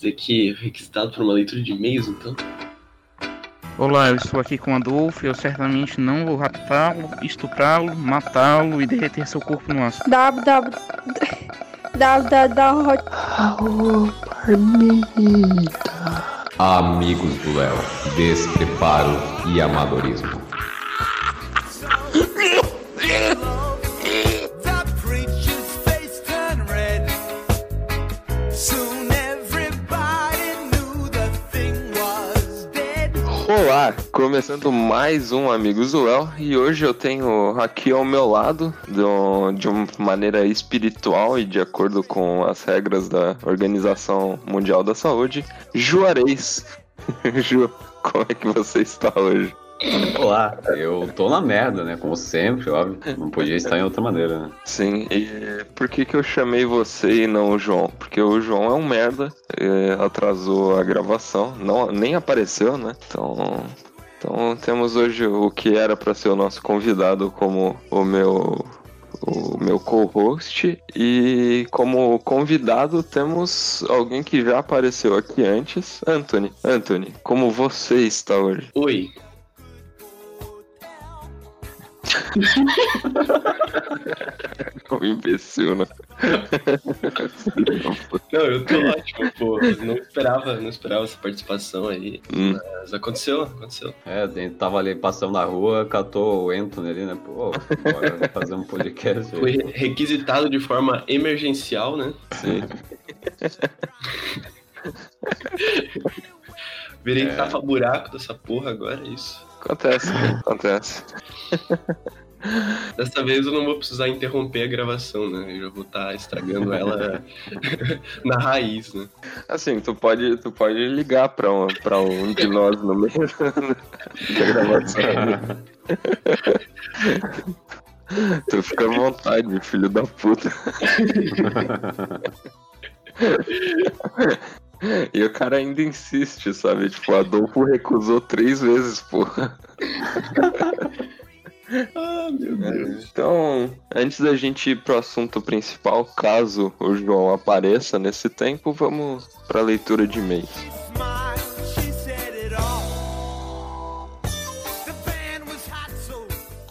dizer que requisitado para uma leitura de e-mails, então. Olá, eu estou aqui com Adolfo e eu certamente não vou raptá-lo, estuprá-lo, matá-lo e derreter seu corpo no aço. www. www. Amigos do Léo, despreparo e amadorismo. Começando mais um Amigos do Léo e hoje eu tenho aqui ao meu lado, do- de uma maneira espiritual e de acordo com as regras da Organização Mundial da Saúde, Juarez. Ju, como é que você está hoje? Olá, eu tô na merda, né? Como sempre, óbvio. Não podia estar em outra maneira, né? Sim, e por que que eu chamei você e não o João? Porque o João é um merda, é, atrasou a gravação, não, nem apareceu, né? Então, então temos hoje o que era para ser o nosso convidado como o meu o meu co-host e como convidado temos alguém que já apareceu aqui antes, Anthony. Anthony, como você está hoje? Oi. Como imbecil, né? Não, eu tô ótimo, pô. Não esperava, não esperava essa participação aí. Hum. Mas aconteceu, aconteceu. É, a gente tava ali passando na rua, catou o Anthony ali, né? Pô, bora fazer um podcast Foi aí. requisitado de forma emergencial, né? Sim. Virei É. tapa-buraco dessa porra agora, é isso. Acontece, acontece. Dessa vez eu não vou precisar interromper a gravação, né? Eu já vou estar estragando ela na raiz, né? Assim, tu pode, tu pode ligar pra um, pra um de nós no meio da gravação. tu fica à vontade, filho da puta. E o cara ainda insiste, sabe? Tipo, o Adolfo recusou três vezes, porra. Ah, meu Deus. Então, antes da gente ir pro assunto principal, caso o João apareça nesse tempo, vamos pra leitura de e-mails.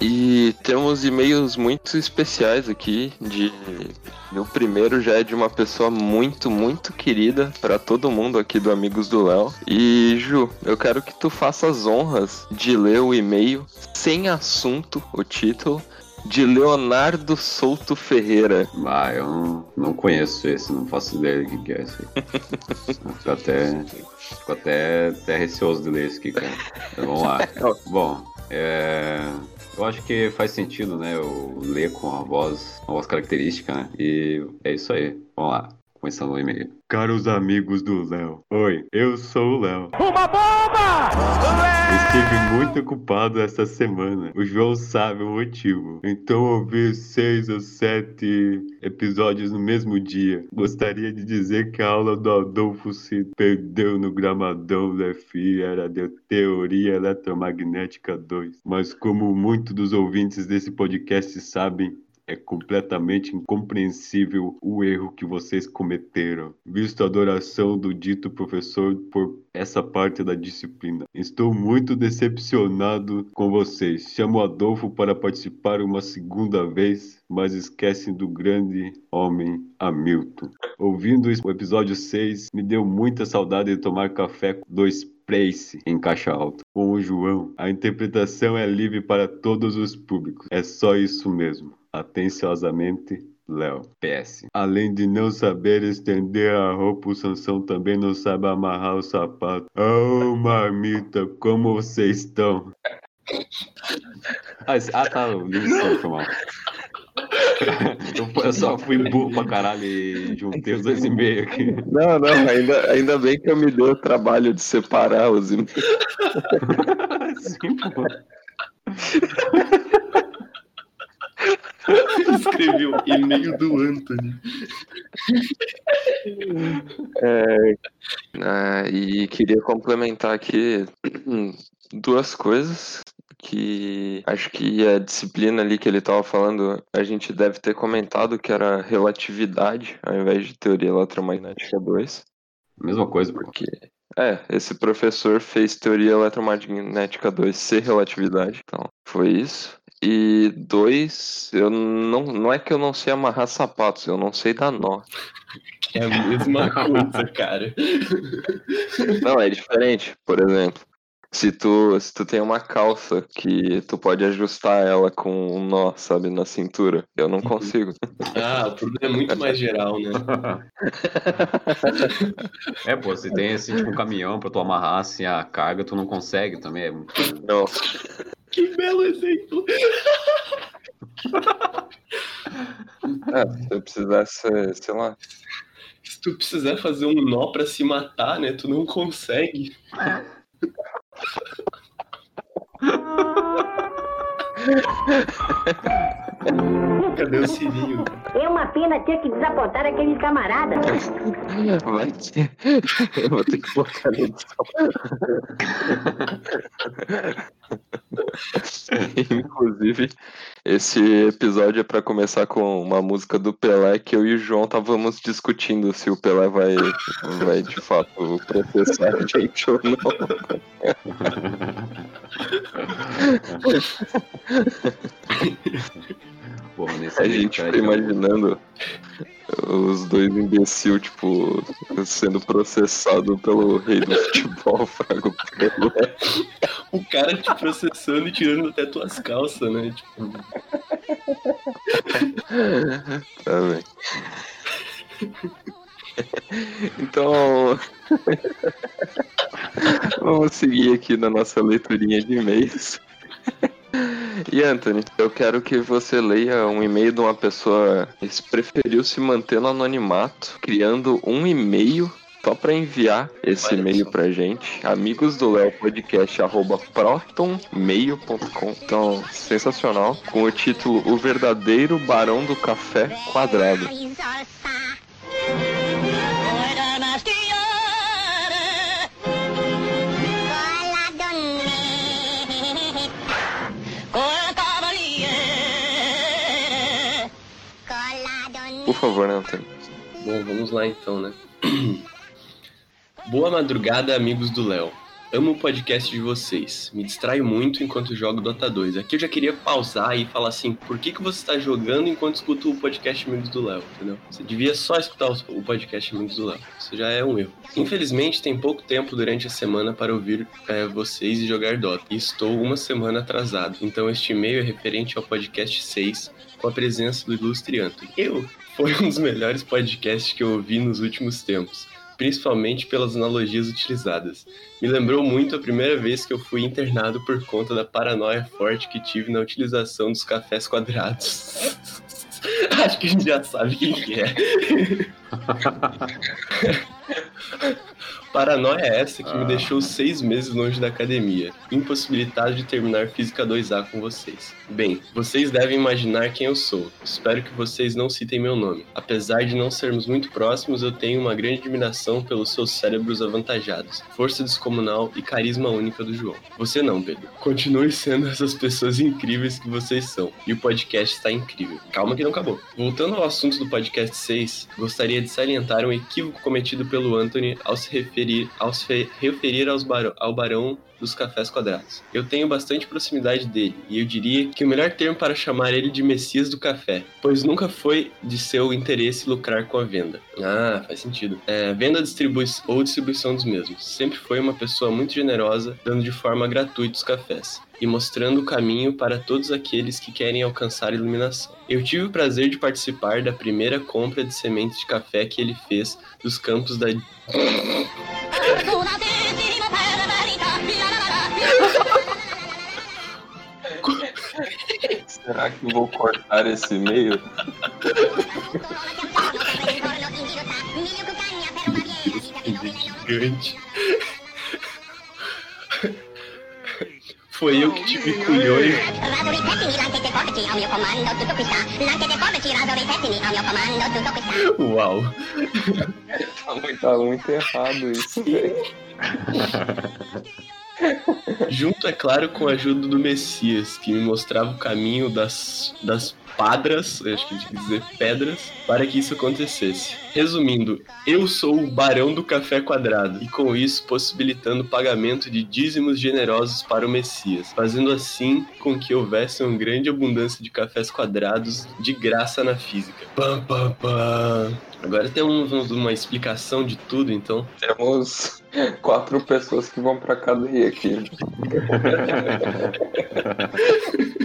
E temos e-mails muito especiais aqui. De o primeiro já é de uma pessoa muito, muito querida pra todo mundo aqui do Amigos do Léo. E Ju, eu quero que tu faça as honras de ler o e-mail sem assunto, o título, de Leonardo Souto Ferreira. Ah, eu não, não conheço esse, não faço ideia do que é esse. Fico até, fico até, até receoso de ler isso aqui, cara. Então, vamos lá. Bom, é, eu acho que faz sentido, né? Eu ler com a voz, uma voz característica, né? E é isso aí. Vamos lá. Começando o e-mail. Caros amigos do Léo. Oi, eu sou o Léo. Estive muito ocupado essa semana. O João sabe o motivo. Então ouvi seis ou sete episódios no mesmo dia. Gostaria de dizer que a aula do Adolfo se perdeu no gramadão da FI era de Teoria Eletromagnética 2. Mas como muitos dos ouvintes desse podcast sabem, é completamente incompreensível o erro que vocês cometeram, visto a adoração do dito professor por essa parte da disciplina. Estou muito decepcionado com vocês. Chamo Adolfo para participar uma segunda vez, mas esquecem do grande homem Hamilton. Ouvindo o episódio 6, me deu muita saudade de tomar café com dois Place em caixa alta. Com o João, a interpretação é livre para todos os públicos. É só isso mesmo. Atenciosamente, Léo. PS. Além de não saber estender a roupa, o Sansão também não sabe amarrar o sapato. Oh, marmita, como vocês estão? Ah, ah, tá, o livro foi mal. Eu, eu só fui burro pra caralho e juntei os dois e meio aqui. Não, não, ainda, ainda bem que eu me dei o trabalho de separar os e-mails. Sim, pô. Escreveu e-mail do Anthony. É, ah, e queria complementar aqui duas coisas que acho que a disciplina ali que ele estava falando, a gente deve ter comentado que era relatividade ao invés de teoria eletromagnética 2. Mesma coisa. Porque. É, esse professor fez teoria eletromagnética 2 ser relatividade. Então, foi isso. E dois, eu não, não é que eu não sei amarrar sapatos, eu não sei dar nó. É a mesma coisa, cara. Não, é diferente. Por exemplo, se tu, se tu tem uma calça que tu pode ajustar ela com um nó, sabe, na cintura, eu não consigo. Ah, o problema é muito mais geral, né? É, pô, se tem assim, tipo, um caminhão pra tu amarrar assim a carga, tu não consegue também. É muito... Não. Que belo exemplo. É, se eu precisasse, sei lá. Se tu precisar fazer um nó pra se matar, né? Tu não consegue. Cadê o sininho? É uma pena ter que desapontar aquele camarada. Vai ter. Eu vou ter que colocar na edição. Inclusive, esse episódio é pra começar com uma música do Pelé que eu e o João estávamos discutindo se o Pelé vai, vai de fato processar a gente ou não. A gente fica imaginando os dois imbecil, tipo, sendo processado pelo rei do futebol, Frago Pelé. O cara te processando e tirando até tuas calças, né? Tipo, Tá bem. Então, vamos seguir aqui na nossa leiturinha de e-mails. E Anthony, eu quero que você leia um e-mail de uma pessoa que preferiu se manter no anonimato, criando um e-mail só para enviar esse e-mail pra gente. Amigos do Léo Podcast, arroba protonmail.com. Então, sensacional. Com o título O Verdadeiro Barão do Café Quadrado. Por favor, né, Antônio? Bom, vamos lá então, né? Boa madrugada, amigos do Léo. Amo o podcast de vocês. Me distraio muito enquanto jogo Dota 2. Aqui eu já queria pausar e falar assim: por que, que você está jogando enquanto escuta o podcast Amigos do Léo? Você devia só escutar o podcast Amigos do Léo. Isso já é um erro. Infelizmente, tem pouco tempo durante a semana para ouvir eh, vocês e jogar Dota. E estou uma semana atrasado. Então, este e-mail é referente ao podcast 6, com a presença do ilustre Anthony. Eu! Foi um dos melhores podcasts que eu ouvi nos últimos tempos, principalmente pelas analogias utilizadas. Me lembrou muito a primeira vez que eu fui internado por conta da paranoia forte que tive na utilização dos cafés quadrados. Acho que a gente já sabe quem que é. Paranoia é essa que me deixou seis meses longe da academia, impossibilitado de terminar Física 2A com vocês. Bem, vocês devem imaginar quem eu sou. Espero que vocês não citem meu nome. Apesar de não sermos muito próximos, eu tenho uma grande admiração pelos seus cérebros avantajados, força descomunal e carisma única do João. Você não, Pedro. Continue sendo essas pessoas incríveis que vocês são. E o podcast está incrível. Calma que não acabou. Voltando ao assunto do podcast 6, gostaria de salientar um equívoco cometido pelo Anthony ao se referir, ao se fe- referir aos barão, ao barão dos cafés quadrados. Eu tenho bastante proximidade dele, e eu diria que o melhor termo para chamar ele de Messias do café, pois nunca foi de seu interesse lucrar com a venda. Ah, faz sentido. É, venda distribui ou distribuição dos mesmos. Sempre foi uma pessoa muito generosa, dando de forma gratuita os cafés e mostrando o caminho para todos aqueles que querem alcançar a iluminação. Eu tive o prazer de participar da primeira compra de sementes de café que ele fez dos campos da Será que eu vou cortar esse e-mail? gigante. Foi eu que tive culhões. Uau. Tá muito, tá muito errado isso, velho. Junto, é claro, com a ajuda do Messias, que me mostrava o caminho das, das padras, eu acho que tinha que dizer pedras, para que isso acontecesse. Resumindo, eu sou o barão do café quadrado, e com isso possibilitando o pagamento de dízimos generosos para o Messias, fazendo assim com que houvesse uma grande abundância de cafés quadrados de graça na física. Pam, pam, pam. Agora temos uma explicação de tudo, então. Temos quatro pessoas que vão pra cadeia aqui.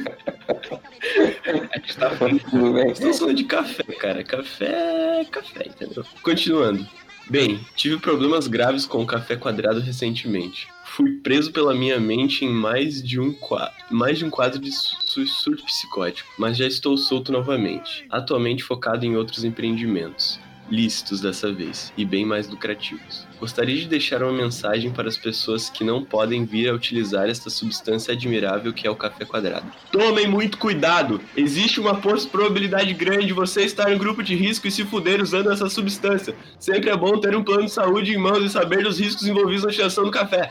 A gente tá falando Tudo bem? Estamos falando de café, cara. Café é café, entendeu? Continuando. Bem, tive problemas graves com o café quadrado recentemente. Fui preso pela minha mente em mais de um quadro, mais de um quadro de su- surto psicótico, mas já estou solto novamente. Atualmente focado em outros empreendimentos, lícitos dessa vez e bem mais lucrativos. Gostaria de deixar uma mensagem para as pessoas que não podem vir a utilizar esta substância admirável que é o café quadrado. Tomem muito cuidado! Existe uma probabilidade grande de você estar em grupo de risco e se fuder usando essa substância. Sempre é bom ter um plano de saúde em mãos e saber dos riscos envolvidos na extração do café.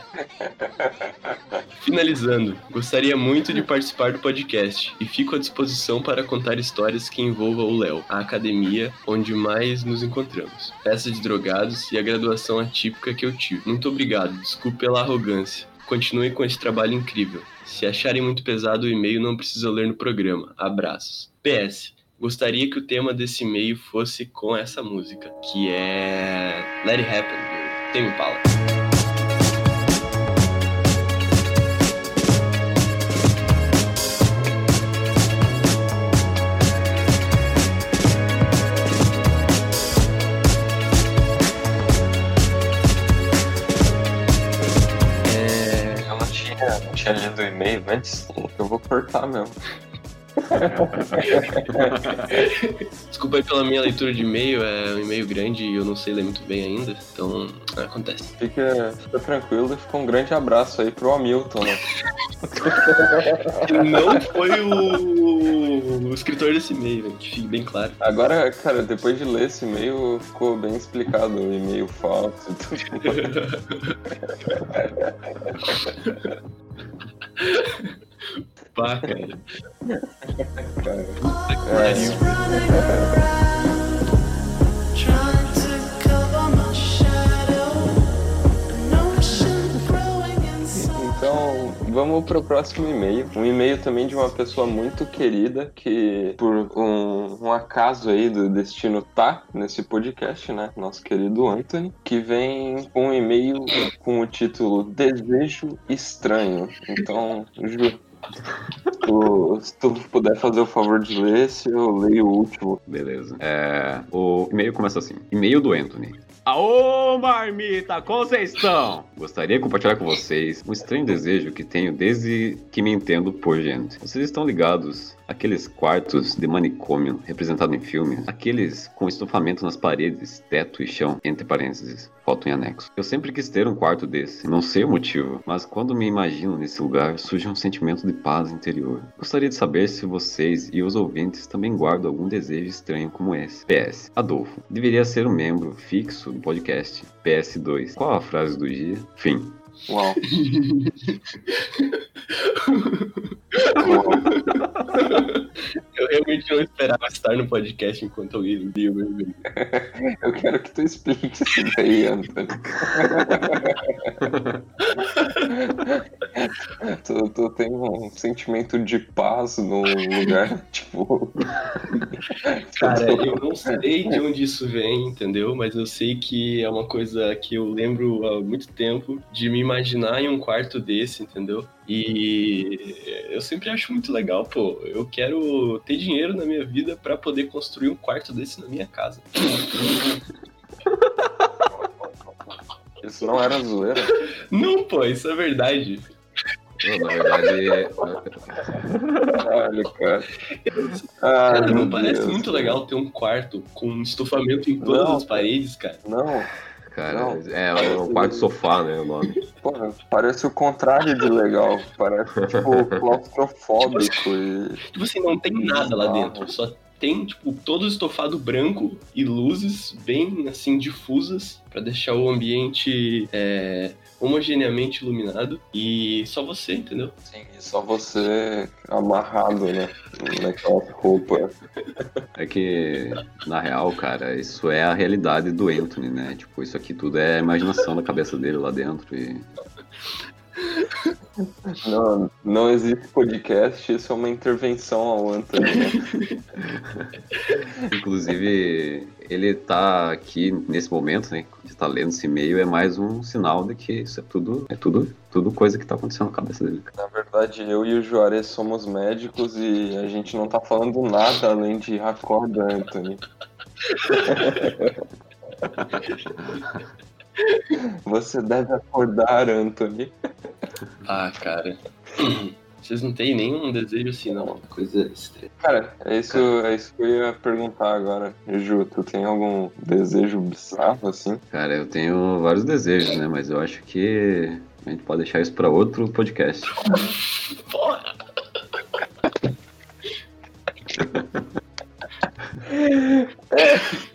Finalizando, gostaria muito de participar do podcast e fico à disposição para contar histórias que envolvam o Léo, a academia onde mais nos encontramos, festa de drogados e a graduação atípica que eu tive. Muito obrigado, desculpe pela arrogância. Continue com esse trabalho incrível. Se acharem muito pesado o e-mail, não precisa ler no programa. Abraços. PS. Gostaria que o tema desse e-mail fosse com essa música, que é Let It Happen, do Tame Impala. Tinha, lido e-mail antes, eu vou cortar mesmo. Desculpa aí pela minha leitura de e-mail, é um e-mail grande e eu não sei ler muito bem ainda, então acontece. Fica, fica tranquilo e fica um grande abraço aí pro Hamilton, né? Não foi o, o escritor desse e-mail, que fique bem claro. Agora, cara, depois de ler esse e-mail, ficou bem explicado o e-mail falso e tudo. Pá, cara. Então, vamos pro próximo e-mail. Um e-mail também de uma pessoa muito querida que, por um, um acaso aí do destino, tá nesse podcast, né? Nosso querido Anthony, que vem com um e-mail com o título Desejo Estranho. Então, Ju, tu- se tu puder fazer o favor de ler, se eu leio o último. Beleza. É, o e-mail começa assim: E-mail do Anthony. Aô, marmita, como vocês estão? Gostaria de compartilhar com vocês um estranho desejo que tenho desde que me entendo por gente. Vocês estão ligados àqueles quartos de manicômio representado em filme? Aqueles com estofamento nas paredes, teto e chão, entre parênteses, foto em anexo. Eu sempre quis ter um quarto desse, não sei o motivo, mas quando me imagino nesse lugar, surge um sentimento de paz interior. Gostaria de saber se vocês e os ouvintes também guardam algum desejo estranho como esse. PS. Adolfo. Deveria ser um membro fixo do podcast. PS2. Qual a frase do dia? Fim. Uau. Uau. Eu realmente não esperava estar no podcast enquanto alguém lia o meu e-mail. Eu quero que tu explique isso daí, Antônio. tu, tu tem um sentimento de paz num lugar, tipo. Cara, eu não sei de onde isso vem, entendeu? Mas eu sei que é uma coisa que eu lembro há muito tempo de me imaginar em um quarto desse, entendeu? E eu sempre acho muito legal, pô. Eu quero ter dinheiro na minha vida pra poder construir um quarto desse na minha casa. Isso não era zoeira. Não, pô, isso é verdade. Não, na verdade, Caralho, cara. Cara, Ai, não parece Deus. muito legal ter um quarto com estofamento em todas Não. as paredes, cara. Não, cara, Não. é o quarto sofá, né? O nome. porra, parece o contrário de legal. Parece, tipo, claustrofóbico e. Tipo assim, não tem nada lá dentro. Só tem, tipo, todo estofado branco e luzes bem, assim, difusas pra deixar o ambiente é, homogeneamente iluminado. E só você, entendeu? Sim, e só você amarrado, né? Naquela roupa. É que, na real, cara, isso é a realidade do Anthony, né? Tipo, isso aqui tudo é a imaginação da cabeça dele lá dentro. E Não, não existe podcast, isso é uma intervenção ao Anthony. né? Inclusive, ele tá aqui nesse momento, né? De tá lendo esse e-mail, é mais um sinal de que isso é tudo, é tudo, tudo coisa que tá acontecendo na cabeça dele. Na verdade, eu e o Juarez somos médicos e a gente não tá falando nada além de acorda, Anthony. Você deve acordar, Anthony. Ah, cara. Vocês não têm nenhum desejo assim, não. Coisa estranha. Cara, é isso, é isso que eu ia perguntar agora. Ju, tu tem algum desejo bizarro assim? Cara, eu tenho vários desejos, né? Mas eu acho que a gente pode deixar isso pra outro podcast. O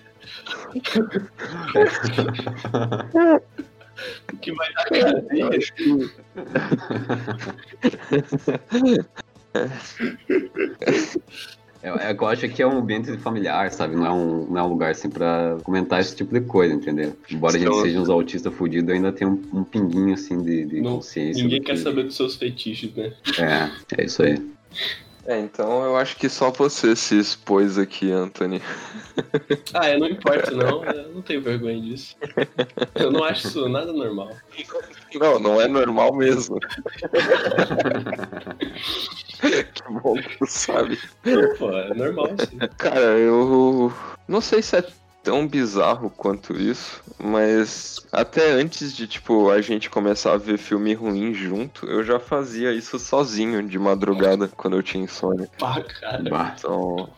que vai dar é que eu acho que é um ambiente familiar, sabe? Não é um, não é um lugar assim pra comentar esse tipo de coisa, entendeu? Embora a gente seja uns autistas fudidos, ainda tem um, um pinguinho assim de, de Não- consciência. Ninguém quer que- saber dos seus fetiches, né? É, é isso aí. É, então eu acho que só você se expôs aqui, Anthony. Ah, eu não importo, não. Eu não tenho vergonha disso. Eu não acho isso nada normal. Não, não é normal mesmo. que bom que tu sabe. Pô, é normal, sim. Cara, eu não sei se é tão bizarro quanto isso, mas até antes de, tipo, a gente começar a ver filme ruim junto, eu já fazia isso sozinho de madrugada quando eu tinha insônia. Pá, cara. Então.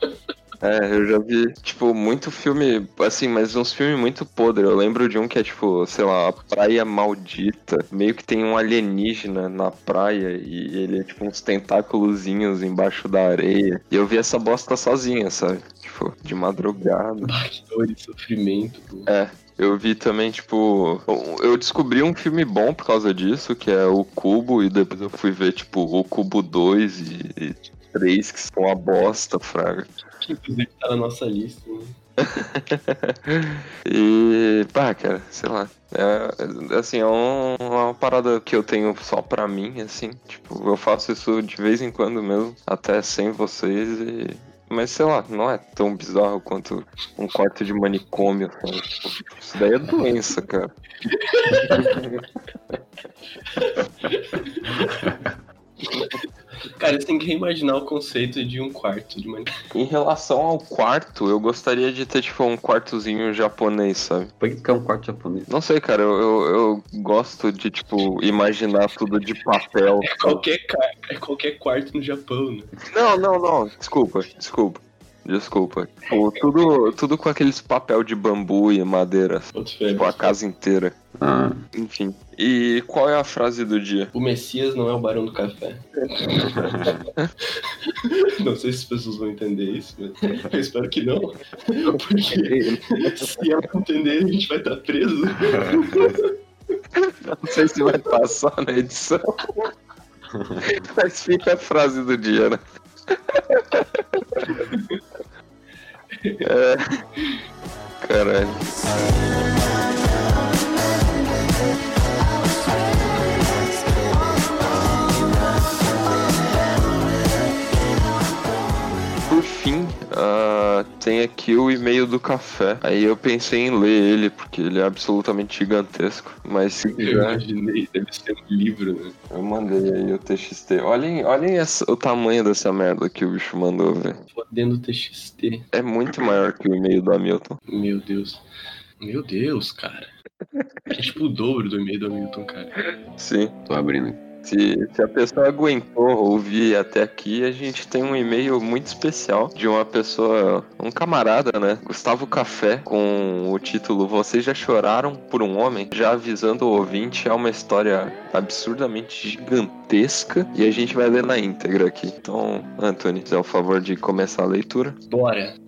É, eu já vi, tipo, muito filme, assim, mas uns filmes muito podres. Eu lembro de um que é, tipo, sei lá, a Praia Maldita. Meio que tem um alienígena na praia e ele é, tipo, uns tentáculozinhos embaixo da areia. E eu vi essa bosta sozinha, sabe? Tipo, de madrugada. Que dor e sofrimento. pô. Eu vi também, tipo. Eu descobri um filme bom por causa disso, que é o Cubo, e depois eu fui ver, tipo, o Cubo 2 e, e 3, que são uma bosta, fraga. Inclusive tá na nossa lista. Né? E, pá, cara, sei lá. É, assim, é um- uma parada que eu tenho só pra mim, assim. Tipo, eu faço isso de vez em quando mesmo, até sem vocês e. Mas sei lá, não é tão bizarro quanto um quarto de manicômio? Tipo, Isso daí é doença, cara. Cara, você tem que reimaginar o conceito de um quarto de manicômio. Em relação ao quarto, eu gostaria de ter, tipo, um quartozinho japonês, sabe? por que quer um quarto japonês? Não sei, cara, eu, eu, eu gosto de, tipo, imaginar tudo de papel. É qualquer, é qualquer quarto no Japão, né? Não, não, não. Desculpa, desculpa. Desculpa. Tipo, tudo, tudo com aqueles papel de bambu e madeira. Tipo, a casa inteira. Ah, Enfim. E qual é a frase do dia? O Messias não é o Barão do Café. não sei se as pessoas vão entender isso, mas eu espero que não. Porque se ela não entender, a gente vai estar preso. Não sei se vai passar na edição. Mas fica a frase do dia, né? É... Caralho. Ah, tem aqui o e-mail do café. Aí eu pensei em ler ele, porque ele é absolutamente gigantesco. Mas se Eu quiser, imaginei, deve ser um livro, né? eu mandei aí o TXT. Olhem, olhem essa- o tamanho dessa merda que o bicho mandou, velho. Fodendo TXT. É muito maior que o e-mail do Hamilton. Meu Deus. Meu Deus, cara. É tipo o dobro do e-mail do Hamilton, cara. Sim. tô abrindo aqui. Se, se a pessoa aguentou ouvir até aqui, a gente tem um e-mail muito especial de uma pessoa, um camarada, né? Gustavo Café, com o título Vocês já choraram por um homem? Já avisando o ouvinte, é uma história absurdamente gigantesca e a gente vai ler na íntegra aqui. Então, Anthony, é o favor de começar a leitura. Bora.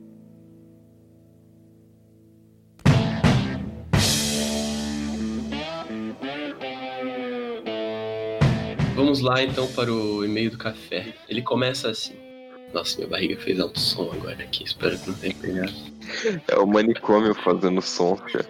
Vamos lá então para o e-mail do café. Ele começa assim. Nossa, minha barriga fez alto som agora aqui. Espero que não tenha pegado. É o manicômio fazendo som, cara.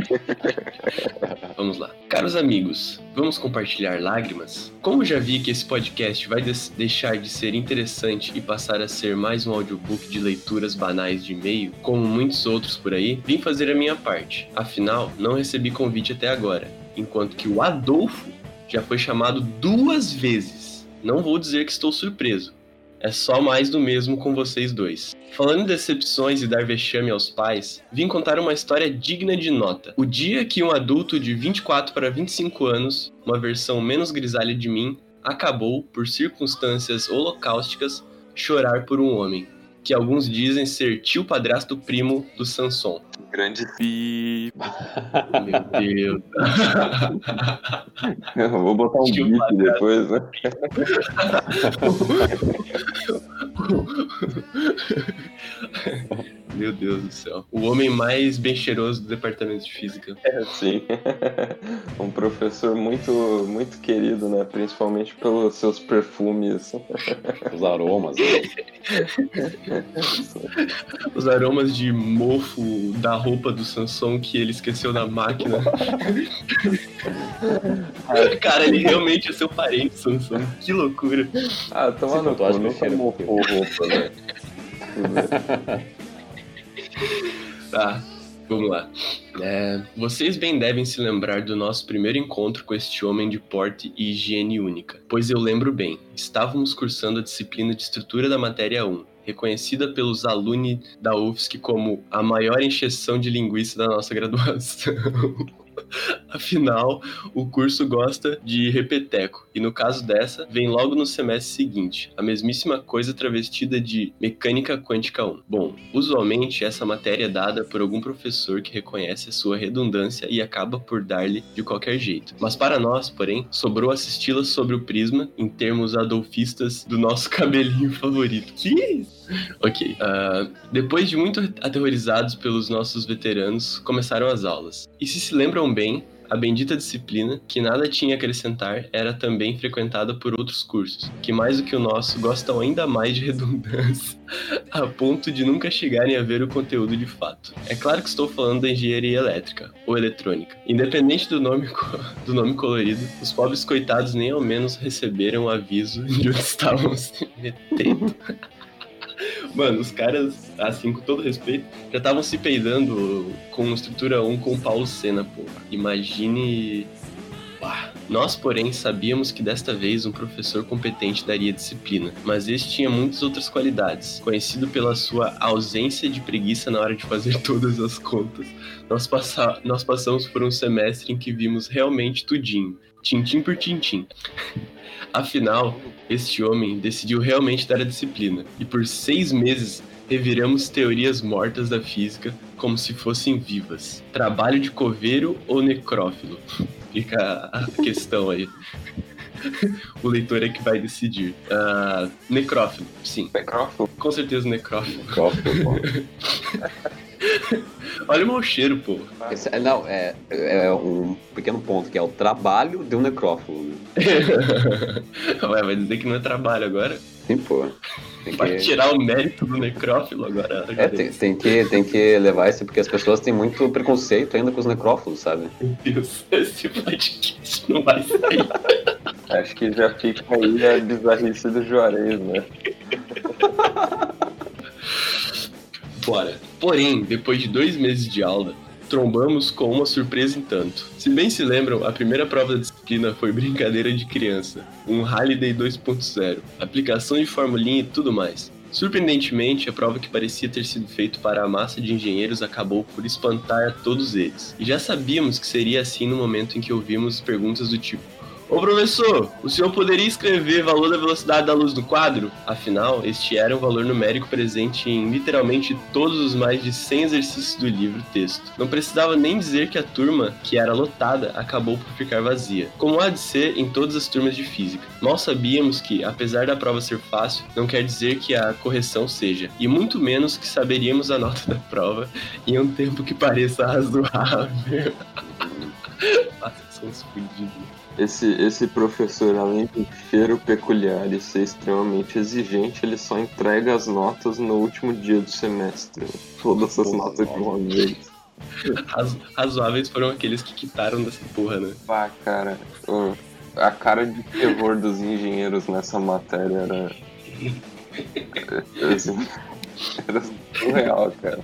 Vamos lá. Caros amigos, vamos compartilhar lágrimas? Como já vi que esse podcast vai des- deixar de ser interessante e passar a ser mais um audiobook de leituras banais de e-mail, como muitos outros por aí, vim fazer a minha parte. Afinal, não recebi convite até agora, enquanto que o Adolfo já foi chamado duas vezes. Não vou dizer que estou surpreso. É só mais do mesmo com vocês dois. Falando em decepções e dar vexame aos pais, vim contar uma história digna de nota. O dia que um adulto de 24 para 25 anos, uma versão menos grisalha de mim, acabou, por circunstâncias holocausticas, chorar por um homem, que alguns dizem ser tio padrasto primo do Sanson. Grande pi. Meu Deus. Eu vou botar um Padrasto. depois, né? Meu Deus do céu. O homem mais bem cheiroso do departamento de física. Sim. um professor muito, muito querido, né? Principalmente pelos seus perfumes. Os aromas. né? Os aromas de mofo da roupa do Samsung que ele esqueceu na máquina. Cara, ele realmente é seu parente, Samsung. Que loucura. Ah, toma no cu, nunca mofou roupa, né? Tá, vamos lá. É, vocês bem devem se lembrar do nosso primeiro encontro com este homem de porte e higiene única. Pois eu lembro bem, estávamos cursando a disciplina de estrutura da matéria 1, reconhecida pelos alunos da UFSC como a maior encheção de linguiça da nossa graduação. Afinal, o curso gosta de repeteco, e no caso dessa, vem logo no semestre seguinte, a mesmíssima coisa travestida de Mecânica Quântica 1. Bom, usualmente essa matéria é dada por algum professor que reconhece a sua redundância e acaba por dar-lhe de qualquer jeito. Mas para nós, porém, sobrou assisti-la sobre o prisma, em termos adolfistas, do nosso cabelinho favorito. Que Ok. ah, depois de muito aterrorizados pelos nossos veteranos, começaram as aulas. E se se lembram bem, a bendita disciplina, que nada tinha a acrescentar, era também frequentada por outros cursos, que mais do que o nosso gostam ainda mais de redundância, a ponto de nunca chegarem a ver o conteúdo de fato. É claro que estou falando da engenharia elétrica ou eletrônica. Independente do nome, do nome colorido, os pobres coitados nem ao menos receberam o aviso de onde estavam se metendo. Mano, os caras, assim, com todo respeito, já estavam se peidando com estrutura 1 com o Paulo Senna, pô. Imagine. Uá. Nós, porém, sabíamos que desta vez um professor competente daria disciplina, mas este tinha muitas outras qualidades. Conhecido pela sua ausência de preguiça na hora de fazer todas as contas, nós, passa... nós passamos por um semestre em que vimos realmente tudinho, tintim por tintim. Afinal, este homem decidiu realmente dar a disciplina, e por seis meses reviramos teorias mortas da física como se fossem vivas. Trabalho de coveiro ou necrófilo? Fica a questão aí. O leitor é que vai decidir. Ah, necrófilo, sim. Necrófilo? Com certeza necrófilo. Necrófilo. Olha o mau cheiro, pô. Esse- é, não, é, é um pequeno ponto, que é o trabalho de um necrófilo. né? Ué, vai dizer que não é trabalho agora? Sim, pô. Tem Vai que, tirar o mérito do necrófilo agora? é, tem, tem que, tem que levar isso, porque as pessoas têm muito preconceito ainda com os necrófilos, sabe? Meu Deus, esse podcast não vai sair. Acho que já fica aí a bizarrice do Juarez, né? Bora. Porém, depois de dois meses de aula, trombamos com uma surpresa em tanto. Se bem se lembram, a primeira prova da disciplina foi brincadeira de criança, um Halliday 2.0, aplicação de formulinha e tudo mais. Surpreendentemente, a prova que parecia ter sido feita para a massa de engenheiros acabou por espantar a todos eles. E já sabíamos que seria assim no momento em que ouvimos perguntas do tipo: Ô professor, o senhor poderia escrever valor da velocidade da luz no quadro? Afinal, este era um valor numérico presente em literalmente todos os mais de 100 exercícios do livro texto. Não precisava nem dizer que a turma, que era lotada, acabou por ficar vazia, como há de ser em todas as turmas de física. Mal sabíamos que, apesar da prova ser fácil, não quer dizer que a correção seja, e muito menos que saberíamos a nota da prova em um tempo que pareça razoável. Nossa, somos fudidos. Esse, esse professor, além do cheiro peculiar e ser extremamente exigente, ele só entrega as notas no último dia do semestre. Todas as notas de uma vez. Raz- razoáveis foram aqueles que quitaram dessa porra, né? Pá, cara, a cara de terror dos engenheiros nessa matéria era. Assim, era surreal, cara.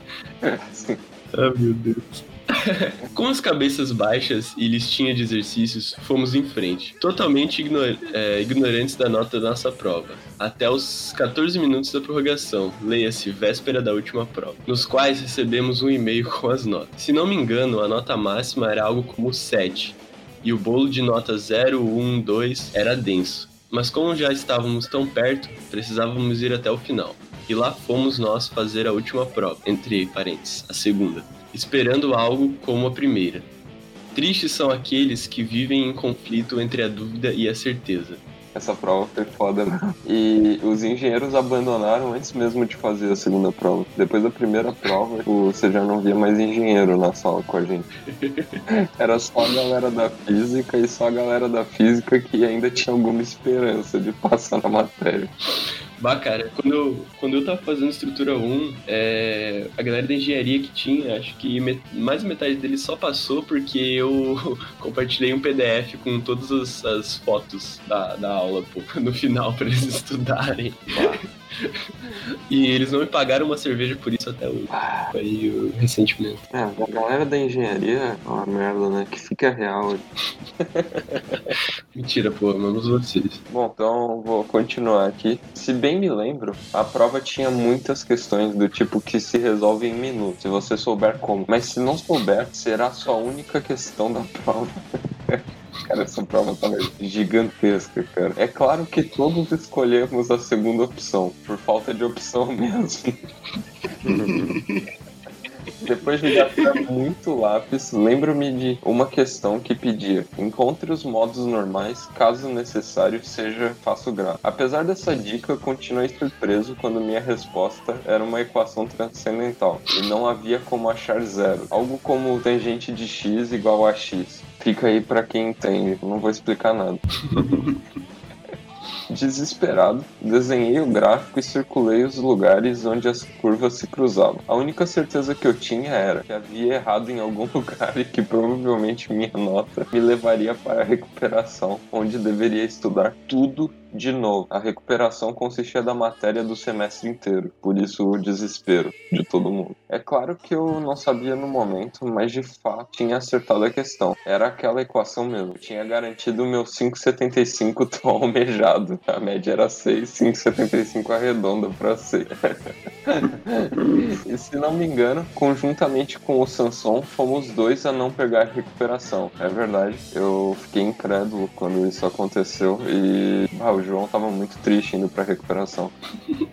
Assim, Ah, meu Deus. Com as cabeças baixas e listinha de exercícios, fomos em frente, totalmente igno- é, ignorantes da nota da nossa prova, até os 14 minutos da prorrogação, leia-se véspera da última prova, nos quais recebemos um e-mail com as notas. Se não me engano, a nota máxima era algo como 7, e o bolo de nota 0, 1, 2 era denso. Mas como já estávamos tão perto, precisávamos ir até o final. E lá fomos nós fazer a última prova, entre parênteses, a segunda esperando algo como a primeira. Tristes são aqueles que vivem em conflito entre a dúvida e a certeza. essa prova foi foda, né? E os engenheiros abandonaram antes mesmo de fazer a segunda prova. Depois da primeira prova, tipo, você já não via mais engenheiro na sala com a gente. Era só a galera da física e só a galera da física que ainda tinha alguma esperança de passar na matéria. Bah, cara, quando eu, quando eu tava fazendo estrutura 1, é, a galera da engenharia que tinha, acho que met- mais metade deles só passou porque eu compartilhei um PDF com todas as, as fotos da, da aula, pô, no final pra eles estudarem. E eles não me pagaram uma cerveja por isso até hoje. Foi o ressentimento. É, a galera da engenharia é uma merda, né? Que fica real. Mentira, pô, amamos vocês. Bom, então vou continuar aqui. Se bem me lembro, a prova tinha muitas questões do tipo que se resolve em minutos, se você souber como. Mas se não souber, será a sua única questão da prova. Cara, essa prova tava gigantesca, cara. É claro que todos escolhemos a segunda opção, por falta de opção mesmo. Depois de gastar muito lápis, lembro-me de uma questão que pedia: encontre os modos normais, caso necessário seja faço grave. Apesar dessa dica, continuei surpreso quando minha resposta era uma equação transcendental e não havia como achar zero, algo como tangente de x igual a x. Fica aí pra quem entende, não vou explicar nada. Desesperado, desenhei o gráfico e circulei os lugares onde as curvas se cruzavam. A única certeza que eu tinha era que havia errado em algum lugar e que provavelmente minha nota me levaria para a recuperação, onde deveria estudar tudo de novo. A recuperação consistia da matéria do semestre inteiro, por isso o desespero de todo mundo. É claro que eu não sabia no momento, mas de fato tinha acertado a questão. Era aquela equação mesmo. Eu tinha garantido o meu 5,75 tão almejado. A média era 6, 5,75 arredonda para 6. e se não me engano, conjuntamente com o Samson, fomos dois a não pegar recuperação. É verdade. Eu fiquei incrédulo quando isso aconteceu e o João tava muito triste indo pra recuperação.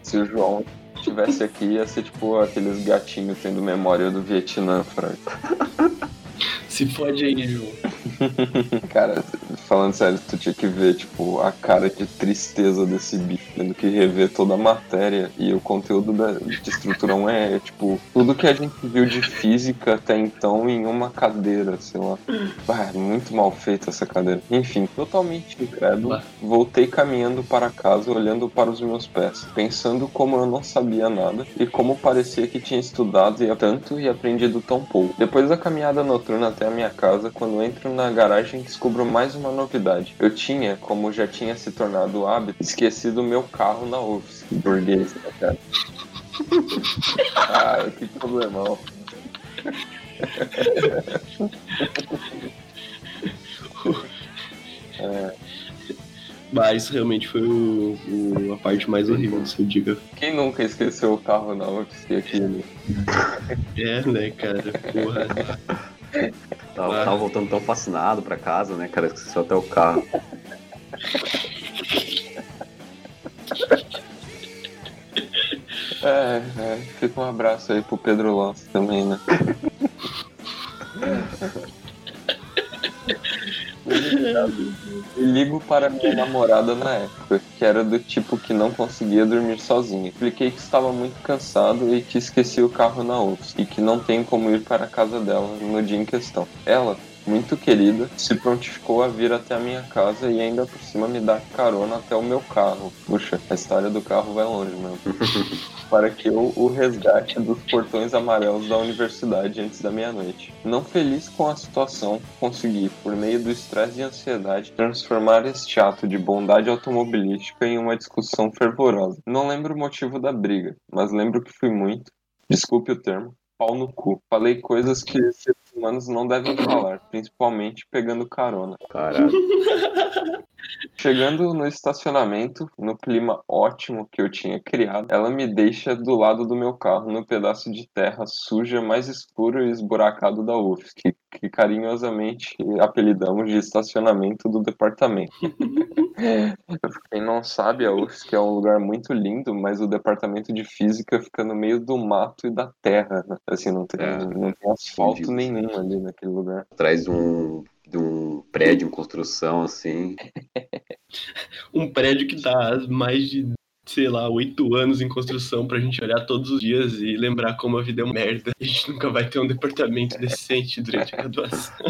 Se o João estivesse aqui, ia ser tipo aqueles gatinhos tendo memória do Vietnã, Frank. Se fode aí, João. Cara, falando sério, tu tinha que ver, tipo, a cara de tristeza desse bicho, tendo que rever toda a matéria. E o conteúdo da, de estrutura 1 é, tipo, tudo que a gente viu de física até então em uma cadeira, sei lá. Ah, muito mal feita essa cadeira. Enfim, totalmente incrédulo, voltei caminhando para casa, olhando para os meus pés, pensando como eu não sabia nada e como parecia que tinha estudado e tanto e aprendido tão pouco. Depois da caminhada noturna até a minha casa, quando entro na garagem, descubro mais uma novidade. Eu tinha, como já tinha se tornado hábito, esquecido o meu carro na office. Burguês, né, cara? Ah, que problemão. Mas isso realmente foi o, o- a parte mais horrível do seu dia. Quem nunca esqueceu o carro na office aqui? né? É, né, cara? Porra. Tava, né? tava, voltando tão fascinado pra casa, né, cara? Esqueceu até o carro. É, é, fica um abraço aí pro Pedro Lopes também, né? Ligo para minha namorada na época, que era do tipo que não conseguia dormir sozinha. Expliquei que estava muito cansado e que esqueci o carro na UFS e que não tem como ir para a casa dela no dia em questão. Ela, muito querida, se prontificou a vir até a minha casa e ainda por cima me dar carona até o meu carro. Puxa, a história do carro vai longe mesmo. para que eu o resgate dos portões amarelos da universidade antes da meia-noite. Não feliz com a situação, consegui, por meio do estresse e ansiedade, transformar este ato de bondade automobilística em uma discussão fervorosa. Não lembro o motivo da briga, mas lembro que fui muito, desculpe o termo, pau no cu. Falei coisas que seres humanos não devem falar, principalmente pegando carona. Caralho. Chegando no estacionamento, no clima ótimo que eu tinha criado, ela me deixa do lado do meu carro, no pedaço de terra suja mais escuro e esburacado da UFS, que, que carinhosamente apelidamos de estacionamento do departamento. Quem não sabe, a UFS que é um lugar muito lindo, mas o departamento de física fica no meio do mato e da terra, né? Assim, não tem, É. não tem asfalto Entendi. nenhum ali naquele lugar. De um prédio em construção, assim. Um prédio que tá há mais de, sei lá, oito anos em construção pra gente olhar todos os dias e lembrar como a vida é uma merda. A gente nunca vai ter um departamento decente durante a graduação.